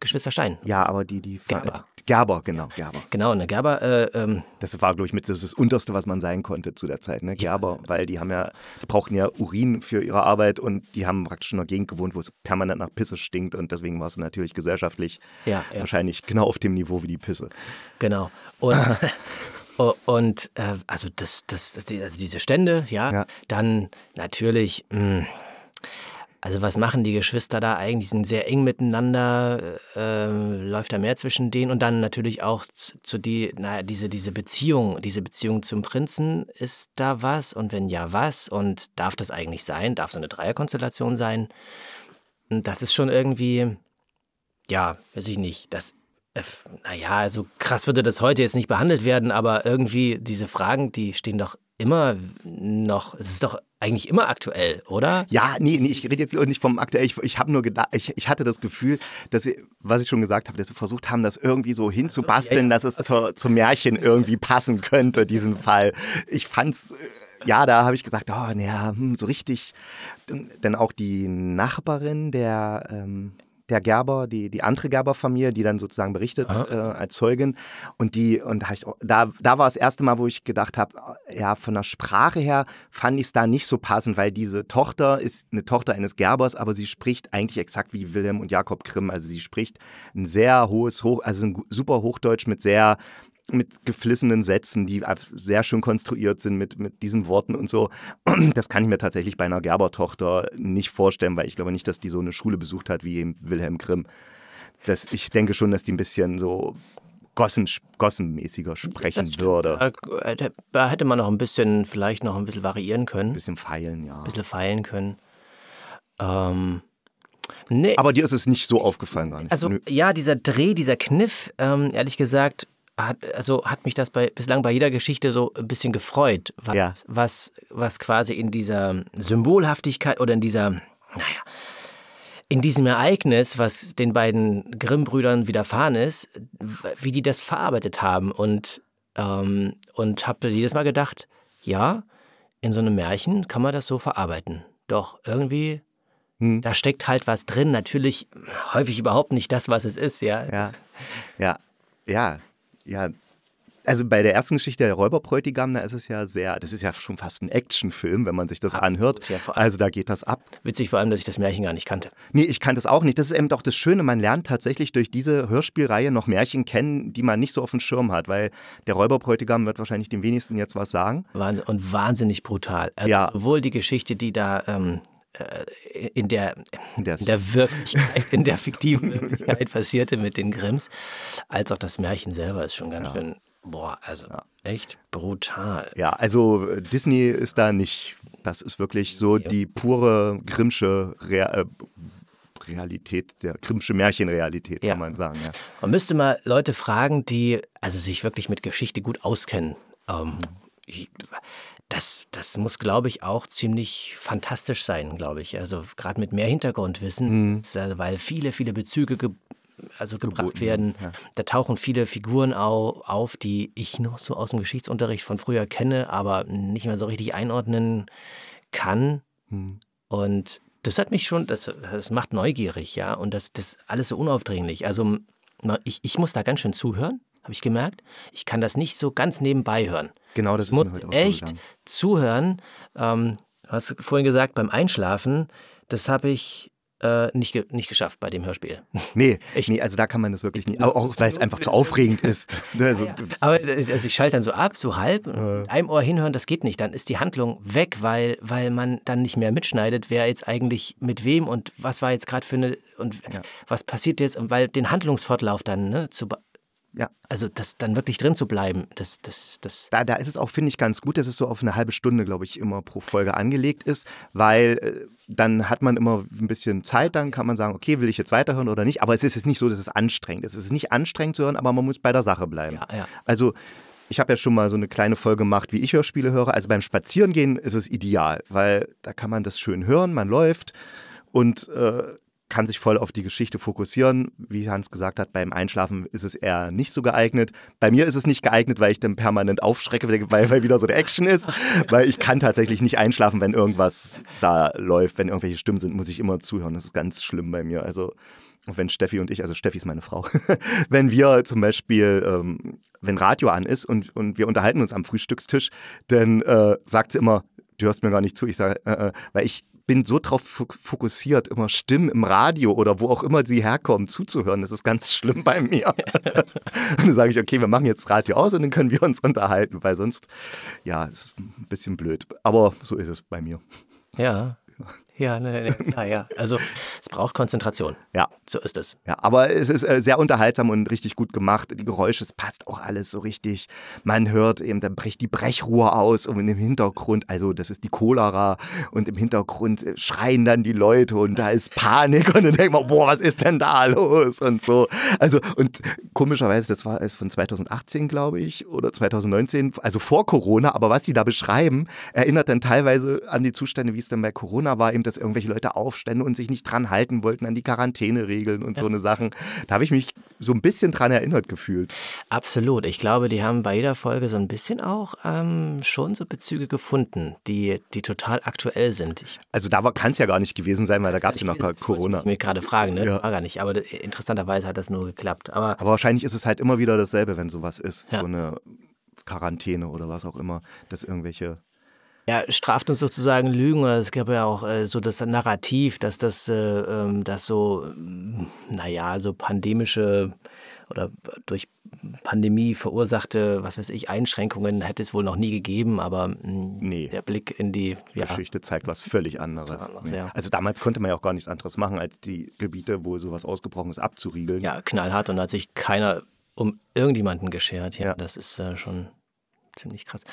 Geschwister Stein. Ja, aber die, die Gerber. Gerber, genau, Gerber. Genau, eine Gerber. Äh, ähm, das war, glaube ich, mit das, das Unterste, was man sein konnte zu der Zeit, ne? Gerber, ja. weil die haben ja, die brauchten ja Urin für ihre Arbeit und die haben praktisch in einer Gegend gewohnt, wo es permanent nach Pisse stinkt und deswegen war es natürlich gesellschaftlich ja, ja. wahrscheinlich genau auf dem Niveau wie die Pisse. Genau. Und. Und äh, also das, das, also diese Stände, ja, ja. dann natürlich mh, hm, also was machen die Geschwister da eigentlich? Die sind sehr eng miteinander, äh, läuft da mehr zwischen denen und dann natürlich auch zu die, naja, diese, diese Beziehung, diese Beziehung zum Prinzen, ist da was? Und wenn ja, was? Und darf das eigentlich sein? Darf so eine Dreierkonstellation sein? Das ist schon irgendwie, ja, weiß ich nicht, das äh, naja, also krass würde das heute jetzt nicht behandelt werden, aber irgendwie diese Fragen, die stehen doch immer noch, es ist doch eigentlich immer aktuell, oder? Ja, nee, nee ich rede jetzt nicht vom aktuell. Ich, ich habe nur gedacht, ich, ich hatte das Gefühl, dass sie, was ich schon gesagt habe, dass sie versucht haben, das irgendwie so hinzubasteln, so, ja, ja. dass es zur, zum Märchen irgendwie passen könnte, diesen Fall. Ich fand's, ja, da habe ich gesagt, oh, naja, hm, so richtig. Denn auch die Nachbarin der, ähm, der Gerber, die, die andere Gerber-Familie, die dann sozusagen berichtet äh, als Zeugin. Und die, und da, da war das erste Mal, wo ich gedacht habe, ja, von der Sprache her fand ich es da nicht so passend, weil diese Tochter ist eine Tochter eines Gerbers, aber sie spricht eigentlich exakt wie Wilhelm und Jakob Grimm. Also sie spricht ein sehr hohes, Hoch, also ein super Hochdeutsch mit sehr mit geflissenen Sätzen, die sehr schön konstruiert sind mit, mit diesen Worten und so. Das kann ich mir tatsächlich bei einer Gerber-Tochter nicht vorstellen, weil ich glaube nicht, dass die so eine Schule besucht hat wie Wilhelm Grimm. Das, ich denke schon, dass die ein bisschen so Gossen, Gossenmäßiger sprechen würde. Da hätte man noch ein bisschen, vielleicht noch ein bisschen variieren können. Ein bisschen feilen, ja. Ein bisschen feilen können. Ähm, nee. Aber dir ist es nicht so aufgefallen gar nicht. Also ja, dieser Dreh, dieser Kniff, ähm, ehrlich gesagt, hat, also hat mich das bei, bislang bei jeder Geschichte so ein bisschen gefreut, was, ja. was, was quasi in dieser Symbolhaftigkeit oder in dieser, naja, in diesem Ereignis, was den beiden Grimm-Brüdern widerfahren ist, wie die das verarbeitet haben. Und, ähm, und habe jedes Mal gedacht, ja, in so einem Märchen kann man das so verarbeiten. Doch irgendwie, hm. da steckt halt was drin. Natürlich häufig überhaupt nicht das, was es ist, ja. Ja, ja, ja, ja. Also bei der ersten Geschichte, der Räuberbräutigam, da ist es ja sehr, das ist ja schon fast ein Actionfilm, wenn man sich das Absolut, anhört. Ja, also da geht das ab. Witzig vor allem, dass ich das Märchen gar nicht kannte. Nee, ich kannte es auch nicht. Das ist eben auch das Schöne, man lernt tatsächlich durch diese Hörspielreihe noch Märchen kennen, die man nicht so auf dem Schirm hat, weil der Räuberbräutigam wird wahrscheinlich dem wenigsten jetzt was sagen. Und wahnsinnig brutal. Also ja. Sowohl die Geschichte, die da ähm, äh, in der, in der Wirklichkeit, in der fiktiven Wirklichkeit passierte mit den Grimms, als auch das Märchen selber ist schon ganz ja. schön Boah, also ja. echt brutal. Ja, also äh, Disney ist da nicht, das ist wirklich so ja. die pure Grimmsche Real, äh, Realität, der Grimmsche Märchenrealität, kann man sagen. Man müsste mal Leute fragen, die also sich wirklich mit Geschichte gut auskennen. Ähm, mhm. Das, das muss, glaube ich, auch ziemlich fantastisch sein, glaube ich. Also gerade mit mehr Hintergrundwissen, mhm. äh, weil viele, viele Bezüge ge also gebracht werden. Ja. Da tauchen viele Figuren auf, die ich noch so aus dem Geschichtsunterricht von früher kenne, aber nicht mehr so richtig einordnen kann. Hm. Und das hat mich schon, das, das macht neugierig, ja. Und das, das alles so unaufdringlich. Also ich, ich muss da ganz schön zuhören, habe ich gemerkt. Ich kann das nicht so ganz nebenbei hören. Genau, das ist muss echt so zuhören. Ähm, du hast vorhin gesagt, beim Einschlafen, das habe ich äh, nicht, ge nicht geschafft bei dem Hörspiel. Nee, ich, nee, also da kann man das wirklich nicht, auch weil es einfach zu aufregend ist. Also, ja, ja. Aber also ich schalte dann so ab, so halb, äh. einem Ohr hinhören, das geht nicht. Dann ist die Handlung weg, weil, weil man dann nicht mehr mitschneidet, wer jetzt eigentlich mit wem und was war jetzt gerade für eine und ja. was passiert jetzt, weil den Handlungsfortlauf dann ne, zu ja. Also das dann wirklich drin zu bleiben, das, das, das. Da, da ist es auch, finde ich, ganz gut, dass es so auf eine halbe Stunde, glaube ich, immer pro Folge angelegt ist, weil äh, dann hat man immer ein bisschen Zeit, dann kann man sagen, okay, will ich jetzt weiterhören oder nicht. Aber es ist jetzt nicht so, dass es anstrengend ist. Es ist nicht anstrengend zu hören, aber man muss bei der Sache bleiben. Ja, ja. Also ich habe ja schon mal so eine kleine Folge gemacht, wie ich Hörspiele höre. Also beim Spazierengehen ist es ideal, weil da kann man das schön hören, man läuft und äh, kann sich voll auf die Geschichte fokussieren. Wie Hans gesagt hat, beim Einschlafen ist es eher nicht so geeignet. Bei mir ist es nicht geeignet, weil ich dann permanent aufschrecke, weil, weil wieder so eine Action ist. Weil ich kann tatsächlich nicht einschlafen, wenn irgendwas da läuft, wenn irgendwelche Stimmen sind, muss ich immer zuhören. Das ist ganz schlimm bei mir. Also wenn Steffi und ich, also Steffi ist meine Frau, wenn wir zum Beispiel, ähm, wenn Radio an ist und, und wir unterhalten uns am Frühstückstisch, dann äh, sagt sie immer, du hörst mir gar nicht zu. Ich sage, äh, äh, weil ich bin so darauf fokussiert, immer Stimmen im Radio oder wo auch immer sie herkommen, zuzuhören. Das ist ganz schlimm bei mir. und dann sage ich, okay, wir machen jetzt Radio aus und dann können wir uns unterhalten, weil sonst, ja, ist ein bisschen blöd. Aber so ist es bei mir. Ja, ja, ne, ne, naja, also es braucht Konzentration. Ja. So ist es. Ja, aber es ist äh, sehr unterhaltsam und richtig gut gemacht. Die Geräusche, es passt auch alles so richtig. Man hört eben, da bricht die Brechruhe aus und im Hintergrund, also das ist die Cholera und im Hintergrund äh, schreien dann die Leute und da ist Panik und dann denkt man, boah, was ist denn da los und so. Also und komischerweise, das war es von 2018, glaube ich, oder 2019, also vor Corona, aber was sie da beschreiben, erinnert dann teilweise an die Zustände, wie es dann bei Corona war, eben dass irgendwelche Leute aufstände und sich nicht dran halten wollten an die Quarantäneregeln und ja. so eine Sachen. Da habe ich mich so ein bisschen dran erinnert gefühlt. Absolut. Ich glaube, die haben bei jeder Folge so ein bisschen auch ähm, schon so Bezüge gefunden, die, die total aktuell sind. Ich also da kann es ja gar nicht gewesen sein, weil da gab es ja noch das Corona. Ich mir gerade fragen, ne? Ja. War gar nicht. Aber interessanterweise hat das nur geklappt. Aber, Aber wahrscheinlich ist es halt immer wieder dasselbe, wenn sowas ist. Ja. So eine Quarantäne oder was auch immer, dass irgendwelche ja, straft uns sozusagen Lügen. Es gab ja auch äh, so das Narrativ, dass das, äh, ähm, das so, naja, so pandemische oder durch Pandemie verursachte, was weiß ich, Einschränkungen hätte es wohl noch nie gegeben, aber mh, hm, nee. der Blick in die ja, Geschichte zeigt was völlig anderes. anderes ja. Also damals konnte man ja auch gar nichts anderes machen, als die Gebiete, wo sowas ausgebrochen ist, abzuriegeln. Ja, knallhart und da hat sich keiner um irgendjemanden geschert. Ja, ja. das ist äh, schon ziemlich krass.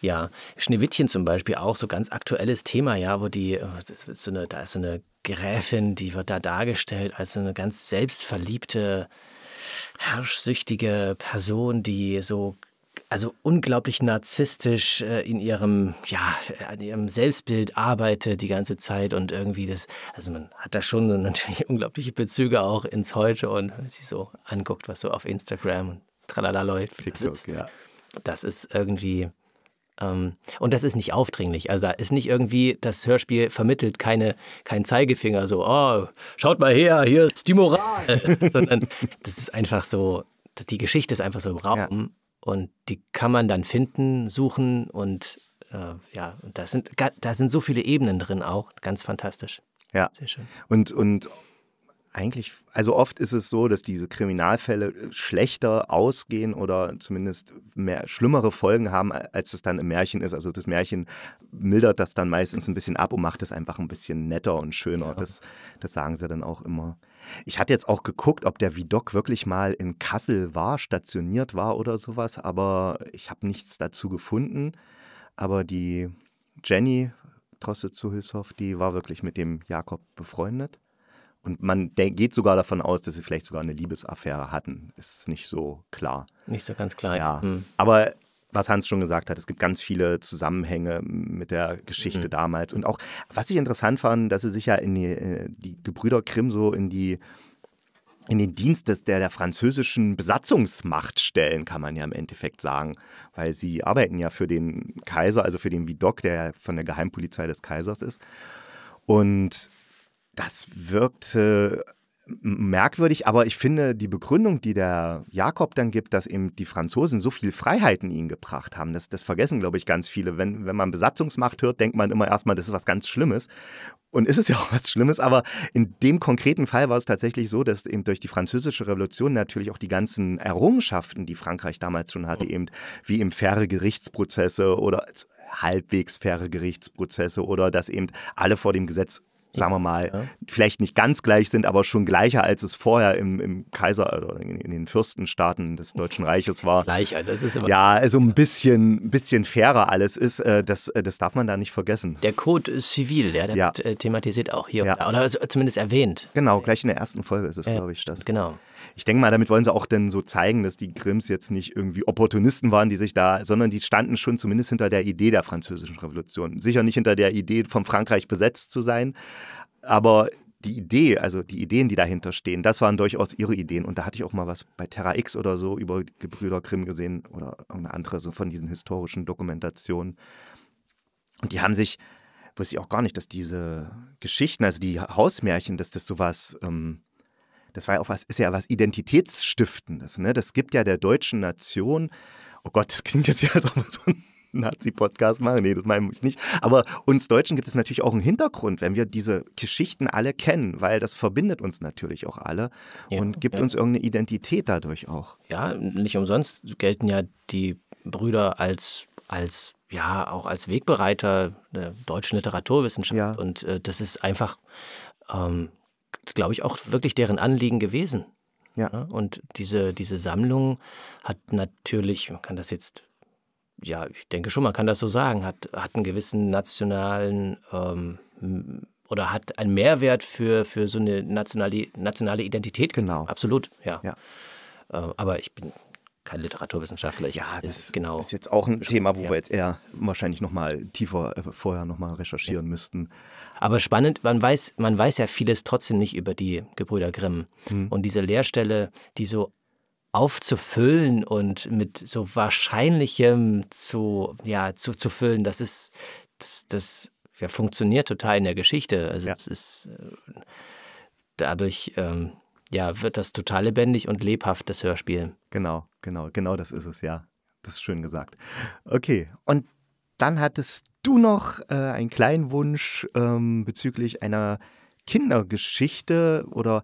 Ja, Schneewittchen zum Beispiel auch so ganz aktuelles Thema, ja, wo die, äh, das ist so eine, da ist so eine Gräfin, die wird da dargestellt als eine ganz selbstverliebte, herrschsüchtige Person, die so also unglaublich narzisstisch äh, in ihrem, ja, an ihrem Selbstbild arbeitet die ganze Zeit und irgendwie das, also man hat da schon so natürlich unglaubliche Bezüge auch ins Heute und wenn man sich so anguckt, was so auf Instagram und tralala läuft. TikTok, ja das ist irgendwie. Ähm, und das ist nicht aufdringlich. Also da ist nicht irgendwie, das Hörspiel vermittelt keine, kein Zeigefinger, so, oh, schaut mal her, hier ist die Moral. Sondern das ist einfach so, die Geschichte ist einfach so im Raum ja. und die kann man dann finden, suchen und äh, ja, da sind, da sind so viele Ebenen drin auch. Ganz fantastisch. Ja. Sehr schön. Und, und eigentlich, also oft ist es so, dass diese Kriminalfälle äh, schlechter ausgehen oder zumindest mehr schlimmere Folgen haben, als es dann im Märchen ist. Also das Märchen mildert das dann meistens ein bisschen ab und macht es einfach ein bisschen netter und schöner. Ja. Das, das sagen sie dann auch immer. Ich hatte jetzt auch geguckt, ob der Vidok wirklich mal in Kassel war, stationiert war oder sowas, aber ich habe nichts dazu gefunden. Aber die Jenny Drosse zu Hülshoff, die war wirklich mit dem Jakob befreundet. Und man geht sogar davon aus, dass sie vielleicht sogar eine Liebesaffäre hatten. Ist nicht so klar. Nicht so ganz klar. Ja. Mhm. Aber was Hans schon gesagt hat, es gibt ganz viele Zusammenhänge mit der Geschichte mhm. damals. Und auch, was ich interessant fand, dass sie sich ja in die, äh, die Gebrüder Grimm so in die in den Dienst des, der, der französischen Besatzungsmacht stellen, kann man ja im Endeffekt sagen. Weil sie arbeiten ja für den Kaiser, also für den Vidocq, der von der Geheimpolizei des Kaisers ist. Und das wirkte merkwürdig, aber ich finde die Begründung, die der Jakob dann gibt, dass eben die Franzosen so viel Freiheiten ihnen gebracht haben, das, das vergessen, glaube ich, ganz viele. Wenn, wenn man Besatzungsmacht hört, denkt man immer erstmal, das ist was ganz Schlimmes. Und ist es ja auch was Schlimmes, aber in dem konkreten Fall war es tatsächlich so, dass eben durch die französische Revolution natürlich auch die ganzen Errungenschaften, die Frankreich damals schon hatte, eben wie im faire Gerichtsprozesse oder halbwegs faire Gerichtsprozesse oder dass eben alle vor dem Gesetz sagen wir mal, ja. vielleicht nicht ganz gleich sind, aber schon gleicher, als es vorher im, im Kaiser oder in, in, den Fürstenstaaten des Deutschen Reiches war. Gleicher, das ist immer. Ja, also ein bisschen, bisschen fairer alles ist, äh, das, äh, das darf man da nicht vergessen. Der Code Civil, ja, der ja. Wird, äh, thematisiert auch hier, ja. oder also zumindest erwähnt. Genau, gleich in der ersten Folge ist es, glaube ich, das. Genau. Ich denke mal, damit wollen sie auch dann so zeigen, dass die Grimms jetzt nicht irgendwie Opportunisten waren, die sich da, sondern die standen schon zumindest hinter der Idee der französischen Revolution. Sicher nicht hinter der Idee, von Frankreich besetzt zu sein, aber die Idee, also die Ideen, die dahinter stehen, das waren durchaus ihre Ideen. Und da hatte ich auch mal was bei Terra X oder so über Gebrüder Grimm gesehen oder irgendeine andere so von diesen historischen Dokumentationen. Und die haben sich, wusste ich auch gar nicht, dass diese Geschichten, also die Hausmärchen, dass das sowas, ähm, das war ja auch was, ist ja was Identitätsstiftendes. Ne? Das gibt ja der deutschen Nation, oh Gott, das klingt jetzt ja als ob man so ein Nazi-Podcast machen. Nee, das meine ich nicht. Aber uns Deutschen gibt es natürlich auch einen Hintergrund, wenn wir diese Geschichten alle kennen, weil das verbindet uns natürlich auch alle ja, und gibt ja. uns irgendeine Identität dadurch auch. Ja, nicht umsonst gelten ja die Brüder als, als ja, auch als Wegbereiter der deutschen Literaturwissenschaft. Ja. Und äh, das ist einfach, ähm, glaube ich, auch wirklich deren Anliegen gewesen. Ja. Und diese, diese Sammlung hat natürlich, man kann das jetzt ja, ich denke schon, man kann das so sagen, hat, hat einen gewissen nationalen ähm, oder hat einen Mehrwert für, für so eine nationale, nationale Identität. Genau. Absolut, ja. ja. Äh, aber ich bin kein Literaturwissenschaftler. Ich ja, das ist, genau ist jetzt auch ein Thema, wo ja. wir jetzt eher wahrscheinlich nochmal tiefer äh, vorher nochmal recherchieren ja. müssten. Aber spannend, man weiß, man weiß ja vieles trotzdem nicht über die Gebrüder Grimm. Hm. Und diese Lehrstelle, die so aufzufüllen und mit so Wahrscheinlichem zu, ja, zu, zu füllen, das ist, das, das ja, funktioniert total in der Geschichte. Also ja. es ist äh, dadurch ähm, ja, wird das total lebendig und lebhaft, das Hörspiel. Genau, genau, genau das ist es, ja. Das ist schön gesagt. Okay, und dann hattest du noch äh, einen kleinen Wunsch ähm, bezüglich einer Kindergeschichte oder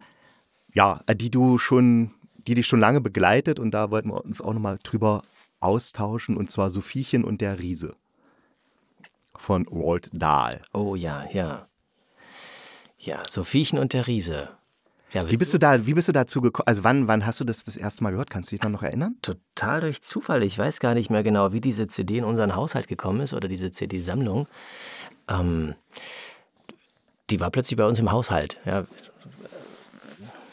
ja, die du schon die dich schon lange begleitet und da wollten wir uns auch nochmal drüber austauschen und zwar Sophiechen und der Riese von Walt Dahl. Oh ja, ja. Ja, Sophiechen und der Riese. Ja, wie bist du da, wie bist du dazu gekommen? Also wann, wann hast du das das erste Mal gehört? Kannst du dich noch erinnern? Total durch Zufall. Ich weiß gar nicht mehr genau, wie diese CD in unseren Haushalt gekommen ist oder diese CD-Sammlung. Ähm, die war plötzlich bei uns im Haushalt. Ja.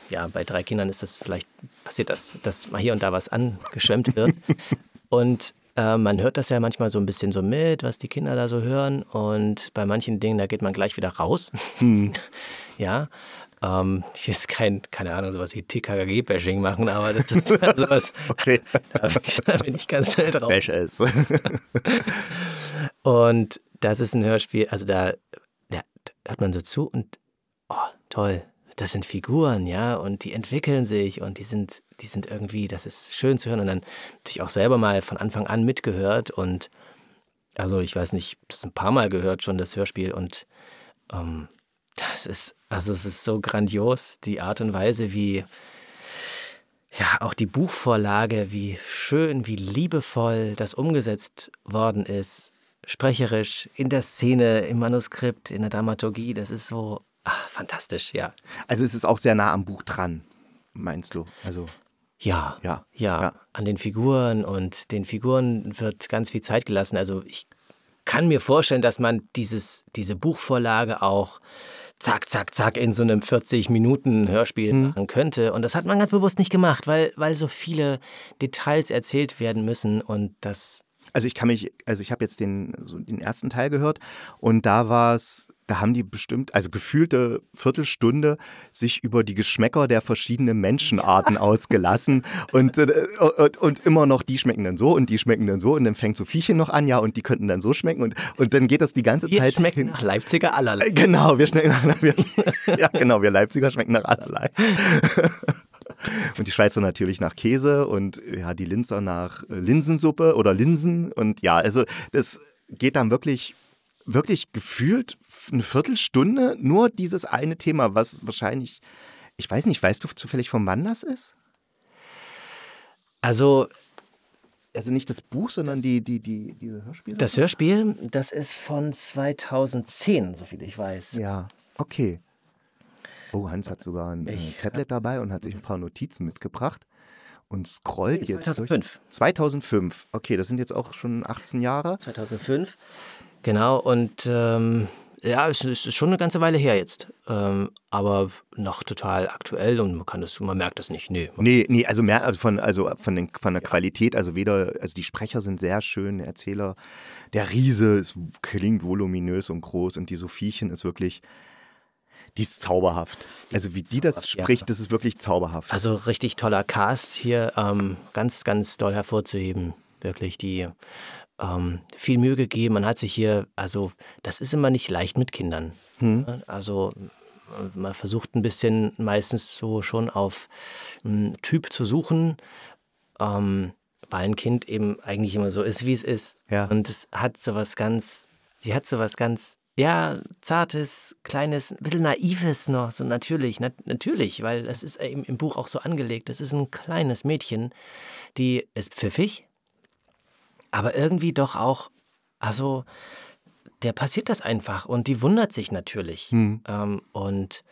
ja, bei drei Kindern ist das vielleicht passiert das, dass mal hier und da was angeschwemmt wird. und äh, man hört das ja manchmal so ein bisschen so mit, was die Kinder da so hören. Und bei manchen Dingen, da geht man gleich wieder raus. Hm. ja. Ähm, ich ist kein, keine Ahnung, sowas wie TKKG-Bashing machen, aber das ist sowas. okay. Da, da, bin ich ganz schnell drauf. Bash es. und das ist ein Hörspiel, also da, da hat man so zu und oh, toll, das sind Figuren, ja, und die entwickeln sich und die sind, die sind irgendwie, das ist schön zu hören und dann natürlich auch selber mal von Anfang an mitgehört und also ich weiß nicht, das ein paar Mal gehört schon, das Hörspiel und ähm, das ist, also es ist so grandios, die Art und Weise, wie, ja, auch die Buchvorlage, wie schön, wie liebevoll das umgesetzt worden ist, sprecherisch, in der Szene, im Manuskript, in der Dramaturgie, das ist so ach, fantastisch, ja. Also es ist auch sehr nah am Buch dran, meinst du? Also ja, ja, ja, ja, an den Figuren und den Figuren wird ganz viel Zeit gelassen. Also ich kann mir vorstellen, dass man dieses, diese Buchvorlage auch zack, zack, zack in so einem 40-Minuten-Hörspiel mhm. machen könnte. Und das hat man ganz bewusst nicht gemacht, weil, weil so viele Details erzählt werden müssen und das. Also ich kann mich, also ich habe jetzt den, so den ersten Teil gehört und da war es da haben die bestimmt, also gefühlte Viertelstunde, sich über die Geschmäcker der verschiedenen Menschenarten ja. ausgelassen und, äh, und, und, immer noch, die schmecken dann so und die schmecken dann so und dann fängt Sophiechen noch an, ja, und die könnten dann so schmecken und, und dann geht das die ganze wir Zeit. Wir schmecken nach Leipziger allerlei. Genau, wir schmecken nach, wir, ja, genau, wir Leipziger schmecken nach allerlei. Und die Schweizer natürlich nach Käse und ja, die Linzer nach äh, Linsensuppe oder Linsen. Und ja, also das geht dann wirklich, wirklich gefühlt eine Viertelstunde nur dieses eine Thema, was wahrscheinlich, ich weiß nicht, weißt du zufällig, vom Mann das ist? Also. Also nicht das Buch, sondern das, die, die, die, diese Hörspiele? Das Hörspiel, das ist von 2010, soviel ich weiß. Ja, okay. Oh, Hans hat sogar ein ich, Tablet dabei und hat sich ein paar Notizen mitgebracht und scrollt nee, 2005. jetzt 2005. 2005. Okay, das sind jetzt auch schon 18 Jahre. 2005. Genau, und ähm, ja, es ist schon eine ganze Weile her jetzt. Ähm, aber noch total aktuell und man kann das, man merkt das nicht. Nee. Nee, nee, also mehr also von, also von, den, von der ja. Qualität, also weder, also die Sprecher sind sehr schön, der Erzähler, der Riese ist, klingt voluminös und groß und die Sophiechen ist wirklich. Die ist zauberhaft. Also wie sie das spricht, ja. das ist wirklich zauberhaft. Also richtig toller Cast hier, ähm, ganz, ganz doll hervorzuheben. Wirklich die ähm, viel Mühe gegeben. Man hat sich hier, also das ist immer nicht leicht mit Kindern. Hm. Also man versucht ein bisschen meistens so schon auf einen hm, Typ zu suchen, ähm, weil ein Kind eben eigentlich immer so ist, wie es ist. Ja. Und es hat so was ganz, sie hat so was ganz, ja, zartes, kleines, ein bisschen naives noch, so natürlich, nat natürlich, weil das ist eben im Buch auch so angelegt. Das ist ein kleines Mädchen, die ist pfiffig, aber irgendwie doch auch, also der passiert das einfach und die wundert sich natürlich. Hm. Ähm, und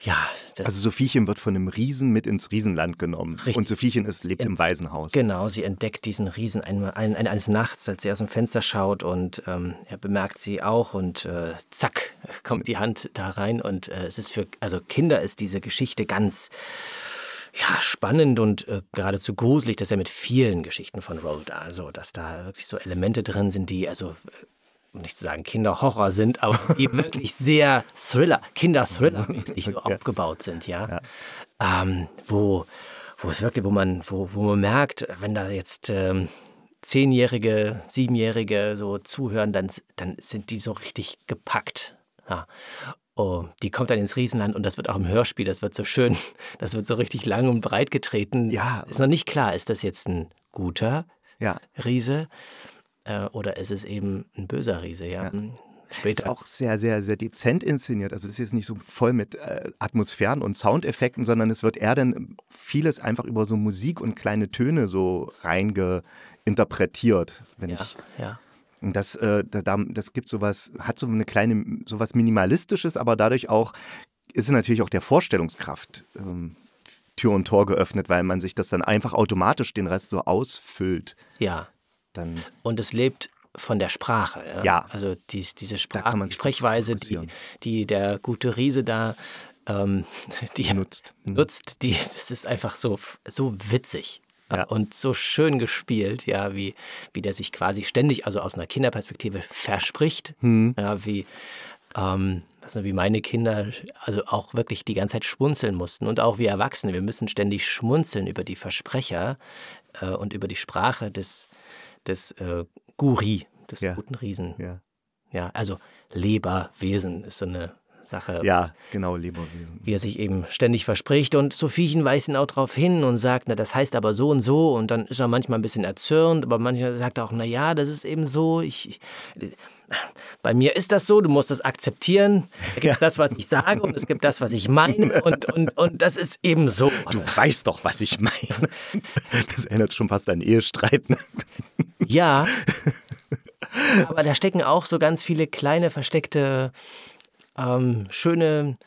ja. also Sophiechen wird von einem Riesen mit ins Riesenland genommen. Richtig. Und Sophiechen ist, lebt im Waisenhaus. Genau, sie entdeckt diesen Riesen ein, ein, ein, eines Nachts, als sie aus dem Fenster schaut und ähm, er bemerkt sie auch und äh, zack, kommt die Hand da rein und äh, es ist für, also Kinder ist diese Geschichte ganz ja, spannend und äh, geradezu gruselig, dass er mit vielen Geschichten von Roald also dass da wirklich so Elemente drin sind, die also nicht zu sagen Kinderhorror sind, aber die wirklich sehr Thriller, Kinder-Thriller-mäßig so okay. aufgebaut sind, ja. ja. Ähm, wo, wo es wirklich, wo man, wo, wo man merkt, wenn da jetzt ähm, Zehnjährige, Siebenjährige so zuhören, dann, dann sind die so richtig gepackt. Ja. Oh, die kommt dann ins Riesenland und das wird auch im Hörspiel, das wird so schön, das wird so richtig lang und breit getreten. Ja. Ist noch nicht klar, ist das jetzt ein guter ja. Riese äh, oder ist es eben ein böser Riese, ja? ja. später. Ist auch sehr, sehr, sehr dezent inszeniert. Also es ist jetzt nicht so voll mit äh, Atmosphären und Soundeffekten, sondern es wird eher dann vieles einfach über so Musik und kleine Töne so reingeinterpretiert, wenn ja, ich. Ja. Und das, äh, das gibt sowas, hat so eine kleine, sowas Minimalistisches, aber dadurch auch ist natürlich auch der Vorstellungskraft ähm, Tür und Tor geöffnet, weil man sich das dann einfach automatisch den Rest so ausfüllt. Ja. Dann und es lebt von der Sprache. Ja. ja. Also die, diese Sprache, die Sprechweise, die, die der gute Riese da ähm, die nutzt. Mhm. nutzt, die, das ist einfach so, so witzig. Ja. Und so schön gespielt, ja, wie, wie der sich quasi ständig, also aus einer Kinderperspektive verspricht, hm. ja, wie, ähm, also wie meine Kinder also auch wirklich die ganze Zeit schmunzeln mussten und auch wir Erwachsene, wir müssen ständig schmunzeln über die Versprecher äh, und über die Sprache des, des äh, Guri, des ja. guten Riesen. Ja. ja, also Leberwesen ist so eine Sache. Ja, genau, Leberwesen. Wie er sich eben ständig verspricht. Und Sophiechen weist ihn auch darauf hin und sagt, na, das heißt aber so und so. Und dann ist er manchmal ein bisschen erzürnt, aber manchmal sagt er auch, na ja, das ist eben so. Ich, bei mir ist das so, du musst das akzeptieren. Es gibt ja. das, was ich sage und es gibt das, was ich meine und, und, und das ist eben so. Du weißt doch, was ich meine. Das erinnert schon fast an Ehestreit. Ne? Ja, aber da stecken auch so ganz viele kleine versteckte, ähm, schöne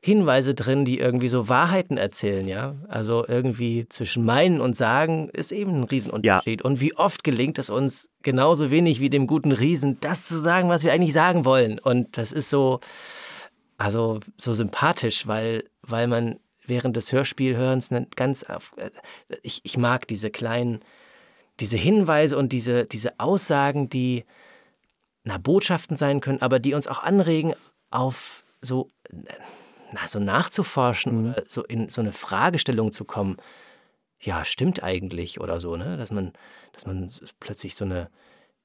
Hinweise drin, die irgendwie so Wahrheiten erzählen, ja. Also irgendwie zwischen meinen und sagen ist eben ein Riesenunterschied. Ja. Und wie oft gelingt es uns genauso wenig wie dem guten Riesen, das zu sagen, was wir eigentlich sagen wollen. Und das ist so, also so sympathisch, weil, weil man während des Hörspielhörens ganz, äh, ich, ich mag diese kleinen diese Hinweise und diese, diese Aussagen, die na, Botschaften sein können, aber die uns auch anregen, auf so, na, so nachzuforschen mhm. oder so in so eine Fragestellung zu kommen. Ja, stimmt eigentlich oder so, ne? Dass man, dass man plötzlich so eine,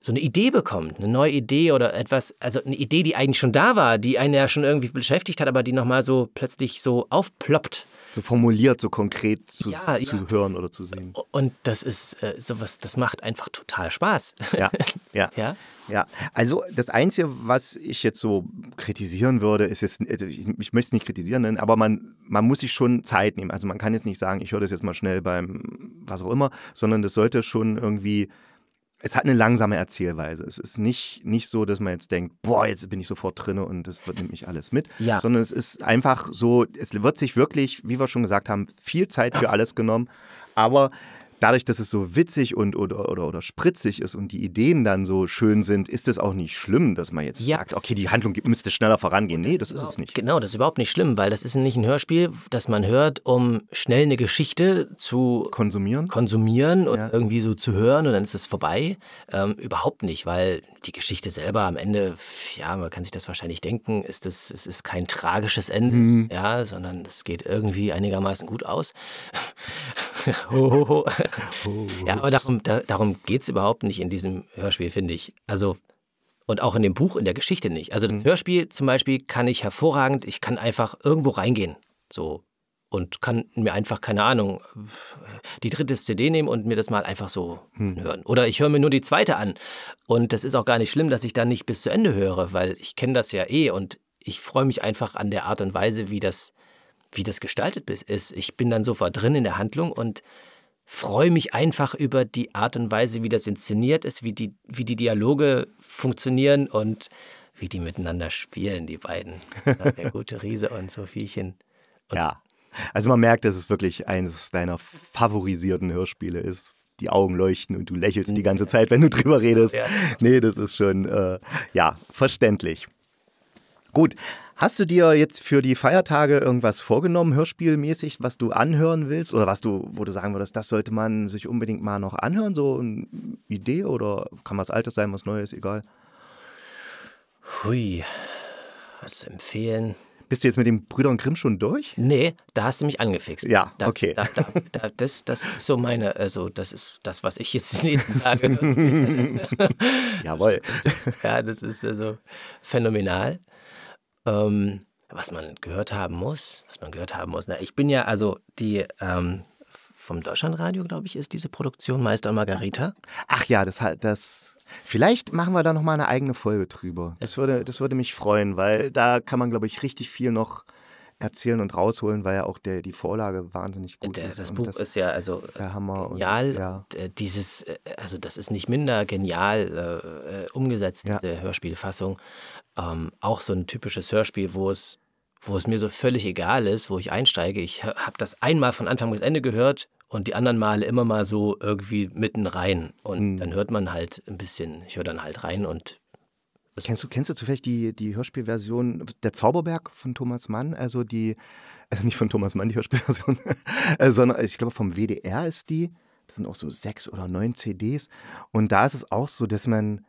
so eine Idee bekommt, eine neue Idee oder etwas, also eine Idee, die eigentlich schon da war, die einen ja schon irgendwie beschäftigt hat, aber die nochmal so plötzlich so aufploppt so formuliert, so konkret zu, ja, zu ja. hören oder zu sehen. Und das ist äh, sowas, das macht einfach total Spaß. Ja, ja, ja. Ja, also das Einzige, was ich jetzt so kritisieren würde, ist jetzt, also ich, ich möchte es nicht kritisieren, nennen, aber man, man muss sich schon Zeit nehmen. Also man kann jetzt nicht sagen, ich höre das jetzt mal schnell beim was auch immer, sondern das sollte schon irgendwie es hat eine langsame Erzählweise. Es ist nicht, nicht so, dass man jetzt denkt, boah, jetzt bin ich sofort drin und das wird nämlich alles mit. Ja. Sondern es ist einfach so, es wird sich wirklich, wie wir schon gesagt haben, viel Zeit für alles genommen. Aber dadurch, dass es so witzig und oder, oder, oder spritzig ist und die Ideen dann so schön sind, ist es auch nicht schlimm, dass man jetzt ja. sagt, okay, die Handlung müsste schneller vorangehen. Nee, das, das ist, es nicht. Genau, das ist überhaupt nicht schlimm, weil das ist nicht ein Hörspiel, das man hört, um schnell eine Geschichte zu konsumieren, konsumieren und ja. irgendwie so zu hören und dann ist es vorbei. Ähm, überhaupt nicht, weil die Geschichte selber am Ende, ja, man kann sich das wahrscheinlich denken, ist es, es ist kein tragisches Ende, hm. ja, sondern es geht irgendwie einigermaßen gut aus. ja, aber darum, da, darum geht es überhaupt nicht in diesem Hörspiel, finde ich. Also, und auch in dem Buch, in der Geschichte nicht. Also, das mhm. Hörspiel zum Beispiel kann ich hervorragend, ich kann einfach irgendwo reingehen. So. Und kann mir einfach, keine Ahnung, die dritte CD nehmen und mir das mal einfach so hm. hören. Oder ich höre mir nur die zweite an. Und das ist auch gar nicht schlimm, dass ich dann nicht bis zu Ende höre, weil ich kenne das ja eh und ich freue mich einfach an der Art und Weise, wie das, wie das gestaltet ist. Ich bin dann sofort drin in der Handlung und freue mich einfach über die Art und Weise, wie das inszeniert ist, wie die, wie die Dialoge funktionieren und wie die miteinander spielen, die beiden. Der gute Riese und Sophiechen. Und ja, also man merkt, dass es wirklich eines deiner favorisierten Hörspiele ist. Die Augen leuchten und du lächelst die ganze Zeit, wenn du drüber redest. Nee, das ist schon, äh, ja, verständlich. Gut, Hast du dir jetzt für die Feiertage irgendwas vorgenommen, hörspielmäßig, was du anhören willst? Oder was du, wo du sagen würdest, das sollte man sich unbedingt mal noch anhören? So eine Idee oder kann was Altes sein, was Neues, egal? Hui, was empfehlen? Bist du jetzt mit den Brüdern Grimm schon durch? Nee, da hast du mich angefixt. Ja, das, okay. Da, da, das, das ist so meine, also das ist das, was ich jetzt die nächsten Tage. Jawohl. Ja, das ist also phänomenal. Ähm, was man gehört haben muss, was man gehört haben muss. Na, ich bin ja also die ähm, vom Deutschlandradio, glaube ich, ist diese Produktion Meister und Margarita. Ach ja, das, das Vielleicht machen wir da nochmal eine eigene Folge drüber. Das würde, das würde mich freuen, weil da kann man, glaube ich, richtig viel noch erzählen und rausholen, weil ja auch der, die Vorlage wahnsinnig gut der, ist. Das Buch das ist ja also der Hammer genial. Und, ja. Äh, dieses, äh, also das ist nicht minder genial äh, umgesetzt, ja. diese Hörspielfassung. Ähm, auch so ein typisches Hörspiel, wo es, wo es mir so völlig egal ist, wo ich einsteige. Ich habe das einmal von Anfang bis Ende gehört und die anderen Male immer mal so irgendwie mitten rein. Und mhm. dann hört man halt ein bisschen, ich höre dann halt rein und Kennst du, kennst du zufällig die, die Hörspielversion Der Zauberberg von Thomas Mann? Also die, also nicht von Thomas Mann, die Hörspielversion, äh, sondern ich glaube vom WDR ist die. Das sind auch so sechs oder neun CDs. Und da ist es auch so, dass man,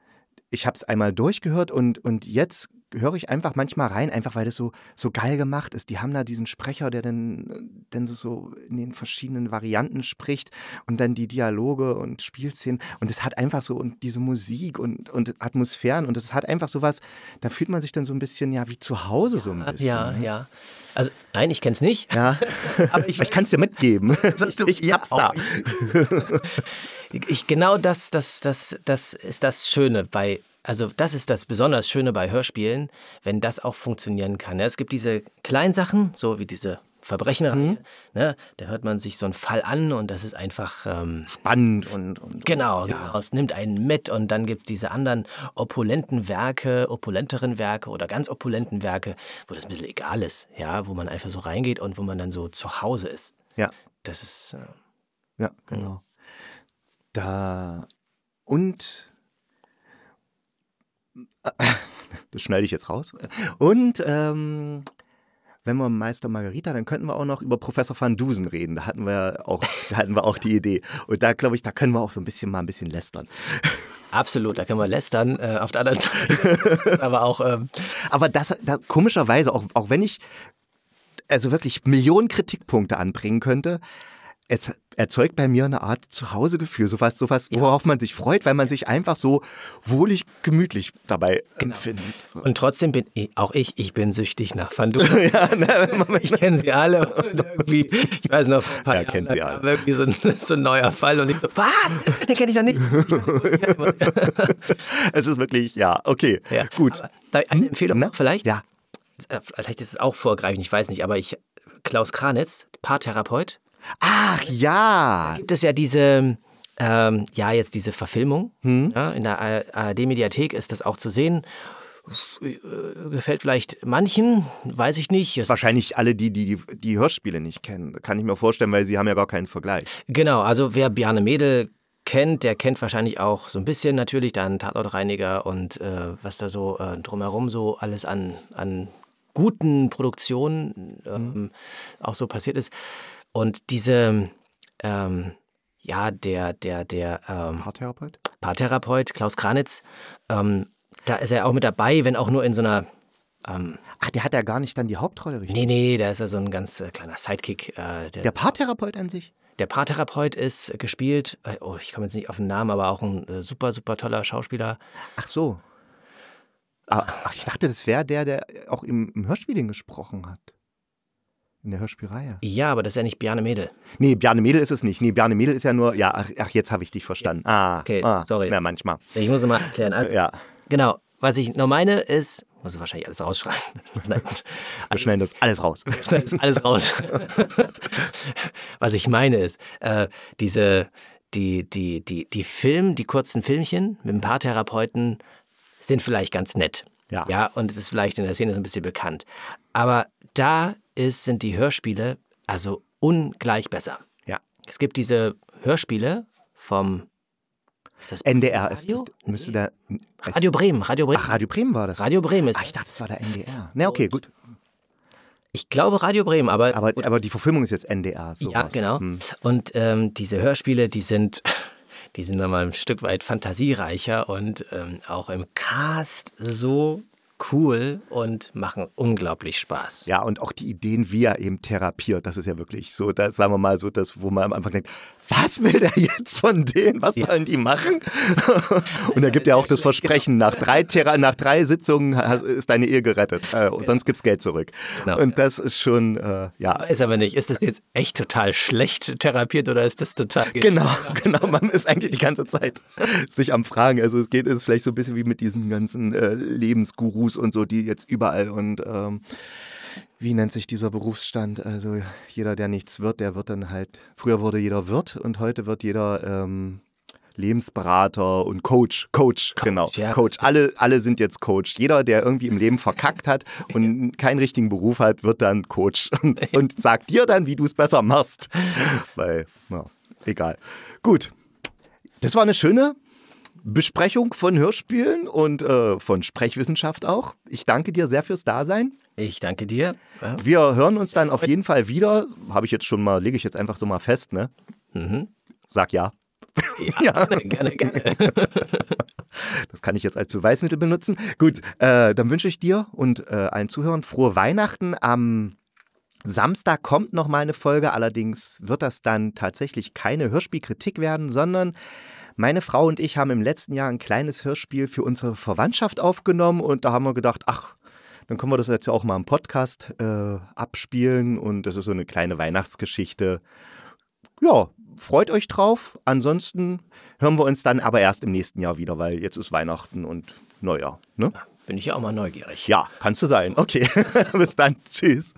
ich habe es einmal durchgehört und, und jetzt höre ich einfach manchmal rein, einfach weil das so, so geil gemacht ist. Die haben da diesen Sprecher, der dann, dann so in den verschiedenen Varianten spricht und dann die Dialoge und Spielszenen. Und es hat einfach so und diese Musik und, und Atmosphären und es hat einfach so was, da fühlt man sich dann so ein bisschen ja wie zu Hause so ein bisschen. Ja, ne? ja. Also nein, ich kenne es nicht. Ja. Aber ich, ich kann es dir mitgeben. ich, ich hab's da. Ich, genau das, das, das, das ist das Schöne bei also das ist das besonders Schöne bei Hörspielen, wenn das auch funktionieren kann. Es gibt diese kleinen Sachen, so wie diese Verbrechenreihe, mhm. ne? da hört man sich so einen Fall an und das ist einfach ähm, spannend und, und genau, ja. genau, es nimmt einen mit und dann gibt es diese anderen opulenten Werke, opulenteren Werke oder ganz opulenten Werke, wo das ein bisschen egal ist, ja, wo man einfach so reingeht und wo man dann so zu Hause ist. Ja. Das ist äh, ja genau. Da und das schneide ich jetzt raus. Und ähm, wenn wir Meister Margarita, dann könnten wir auch noch über Professor van Dusen reden. Da hatten wir auch, da hatten wir auch die Idee. Und da glaube ich, da können wir auch so ein bisschen mal ein bisschen lästern. Absolut, da können wir lästern. Äh, auf der anderen Seite aber auch. Ähm aber das, das komischerweise, auch, auch wenn ich also wirklich Millionen Kritikpunkte anbringen könnte, es erzeugt bei mir eine Art Zuhausegefühl, sowas, sowas, ja. worauf man sich freut, weil man sich einfach so wohlig, gemütlich dabei genau. empfindet. Und trotzdem bin ich, auch ich, ich bin süchtig nach Van ja, ne, ich kenne sie alle und irgendwie, ich weiß noch, vor ein paar ja, Jahren, sie alle. irgendwie so ein, so ein neuer Fall und ich so, was? Den kenne ich doch nicht. es ist wirklich, ja, okay, ja. gut. Aber eine hm? Empfehlung ne? vielleicht? Ja. Äh, vielleicht ist es auch vorgreifend, ich weiß nicht, aber ich, Klaus Kranitz, Paartherapeut, Ach ja. Da gibt es ja diese, ähm, ja, jetzt diese Verfilmung. Hm? Ja, in der ARD-Mediathek ist das auch zu sehen. Äh, gefällt vielleicht manchen, weiß ich nicht. Wahrscheinlich alle, die, die die Hörspiele nicht kennen, kann ich mir vorstellen, weil sie haben ja gar keinen Vergleich. Genau, also wer Bjarne Mädel kennt, der kennt wahrscheinlich auch so ein bisschen natürlich dann Tatortreiniger und äh, was da so äh, drumherum so alles an, an guten Produktionen ähm, mhm. auch so passiert ist. Und diese, ähm, ja, der, der, der ähm, Paartherapeut? Paartherapeut, Klaus Kranitz, ähm, da ist er auch mit dabei, wenn auch nur in so einer ähm, Ach, der hat ja gar nicht dann die Hauptrolle richtig. Nee, nee, da ist ja so ein ganz äh, kleiner Sidekick. Äh, der, der Paartherapeut an sich? Der Paartherapeut ist gespielt, äh, oh, ich komme jetzt nicht auf den Namen, aber auch ein äh, super, super toller Schauspieler. Ach so. Ah, ach, ich dachte, das wäre der, der auch im, im Hörspiel gesprochen hat. In der Hörspielreihe. Ja, aber das ist ja nicht Bjarne Mädel. Nee, Bjarne Mädel ist es nicht. Nee, Bjarne Mädel ist ja nur, ja, ach, ach jetzt habe ich dich verstanden. Jetzt. Ah, okay, ah, sorry. Ja, manchmal. Ich muss es mal erklären. Also, ja. Genau, was ich noch meine ist, muss ich wahrscheinlich alles rausschreiben. Nein, Wir schneiden das alles raus. Wir schneiden das alles raus. was ich meine ist, äh, diese, die, die, die, die Film, die kurzen Filmchen mit ein paar Therapeuten sind vielleicht ganz nett. Ja. ja, und es ist vielleicht in der Szene so ein bisschen bekannt. Aber da ist, sind die Hörspiele also ungleich besser. Ja. Es gibt diese Hörspiele vom ist das NDR ist, ist müsste da Radio Bremen, Radio Bremen. Ach, Radio Bremen war das. Radio Bremen ist. Ach, ich dachte, das war der NDR. Na, okay, gut. Ich glaube Radio Bremen, aber aber, aber die Verfilmung ist jetzt NDR. Sowas. Ja, genau. Hm. Und ähm, diese Hörspiele, die sind die sind nochmal ein Stück weit fantasiereicher und ähm, auch im Cast so cool und machen unglaublich Spaß. Ja, und auch die Ideen, wie er eben therapiert, das ist ja wirklich so, das, sagen wir mal so, das, wo man am Anfang denkt, was will der jetzt von denen? Was ja. sollen die machen? und er gibt ja auch das Versprechen, nach drei, Thera nach drei Sitzungen ist deine Ehe gerettet. Äh, und sonst gibt's Geld zurück. Genau, und das ist schon, äh, ja. Ist aber nicht, ist das jetzt echt total schlecht therapiert oder ist das total. Genau, genau. Man ist eigentlich die ganze Zeit sich am Fragen. Also es geht, ist vielleicht so ein bisschen wie mit diesen ganzen äh, Lebensgurus und so, die jetzt überall und ähm, wie nennt sich dieser Berufsstand? Also jeder, der nichts wird, der wird dann halt, früher wurde jeder Wirt und heute wird jeder ähm, Lebensberater und Coach. Coach, Coach genau. Ja. Coach. Alle, alle sind jetzt Coach. Jeder, der irgendwie im Leben verkackt hat und keinen richtigen Beruf hat, wird dann Coach und, und sagt dir dann, wie du es besser machst. Weil, ja, egal. Gut. Das war eine schöne Besprechung von Hörspielen und äh, von Sprechwissenschaft auch. Ich danke dir sehr fürs Dasein. Ich danke dir. Wir hören uns dann auf jeden Fall wieder. Habe ich jetzt schon mal, lege ich jetzt einfach so mal fest, ne? Mhm. Sag ja. Ja, ja. gerne, gerne, Das kann ich jetzt als Beweismittel benutzen. Gut, äh, dann wünsche ich dir und äh, allen Zuhörern frohe Weihnachten. Am Samstag kommt noch mal eine Folge, allerdings wird das dann tatsächlich keine Hörspielkritik werden, sondern meine Frau und ich haben im letzten Jahr ein kleines Hörspiel für unsere Verwandtschaft aufgenommen und da haben wir gedacht, ach, dann können wir das jetzt auch mal im Podcast äh, abspielen und das ist so eine kleine Weihnachtsgeschichte. Ja, freut euch drauf. Ansonsten hören wir uns dann aber erst im nächsten Jahr wieder, weil jetzt ist Weihnachten und Neujahr. Ne? Bin ich ja auch mal neugierig. Ja, kannst du sein. Okay, bis dann. Tschüss.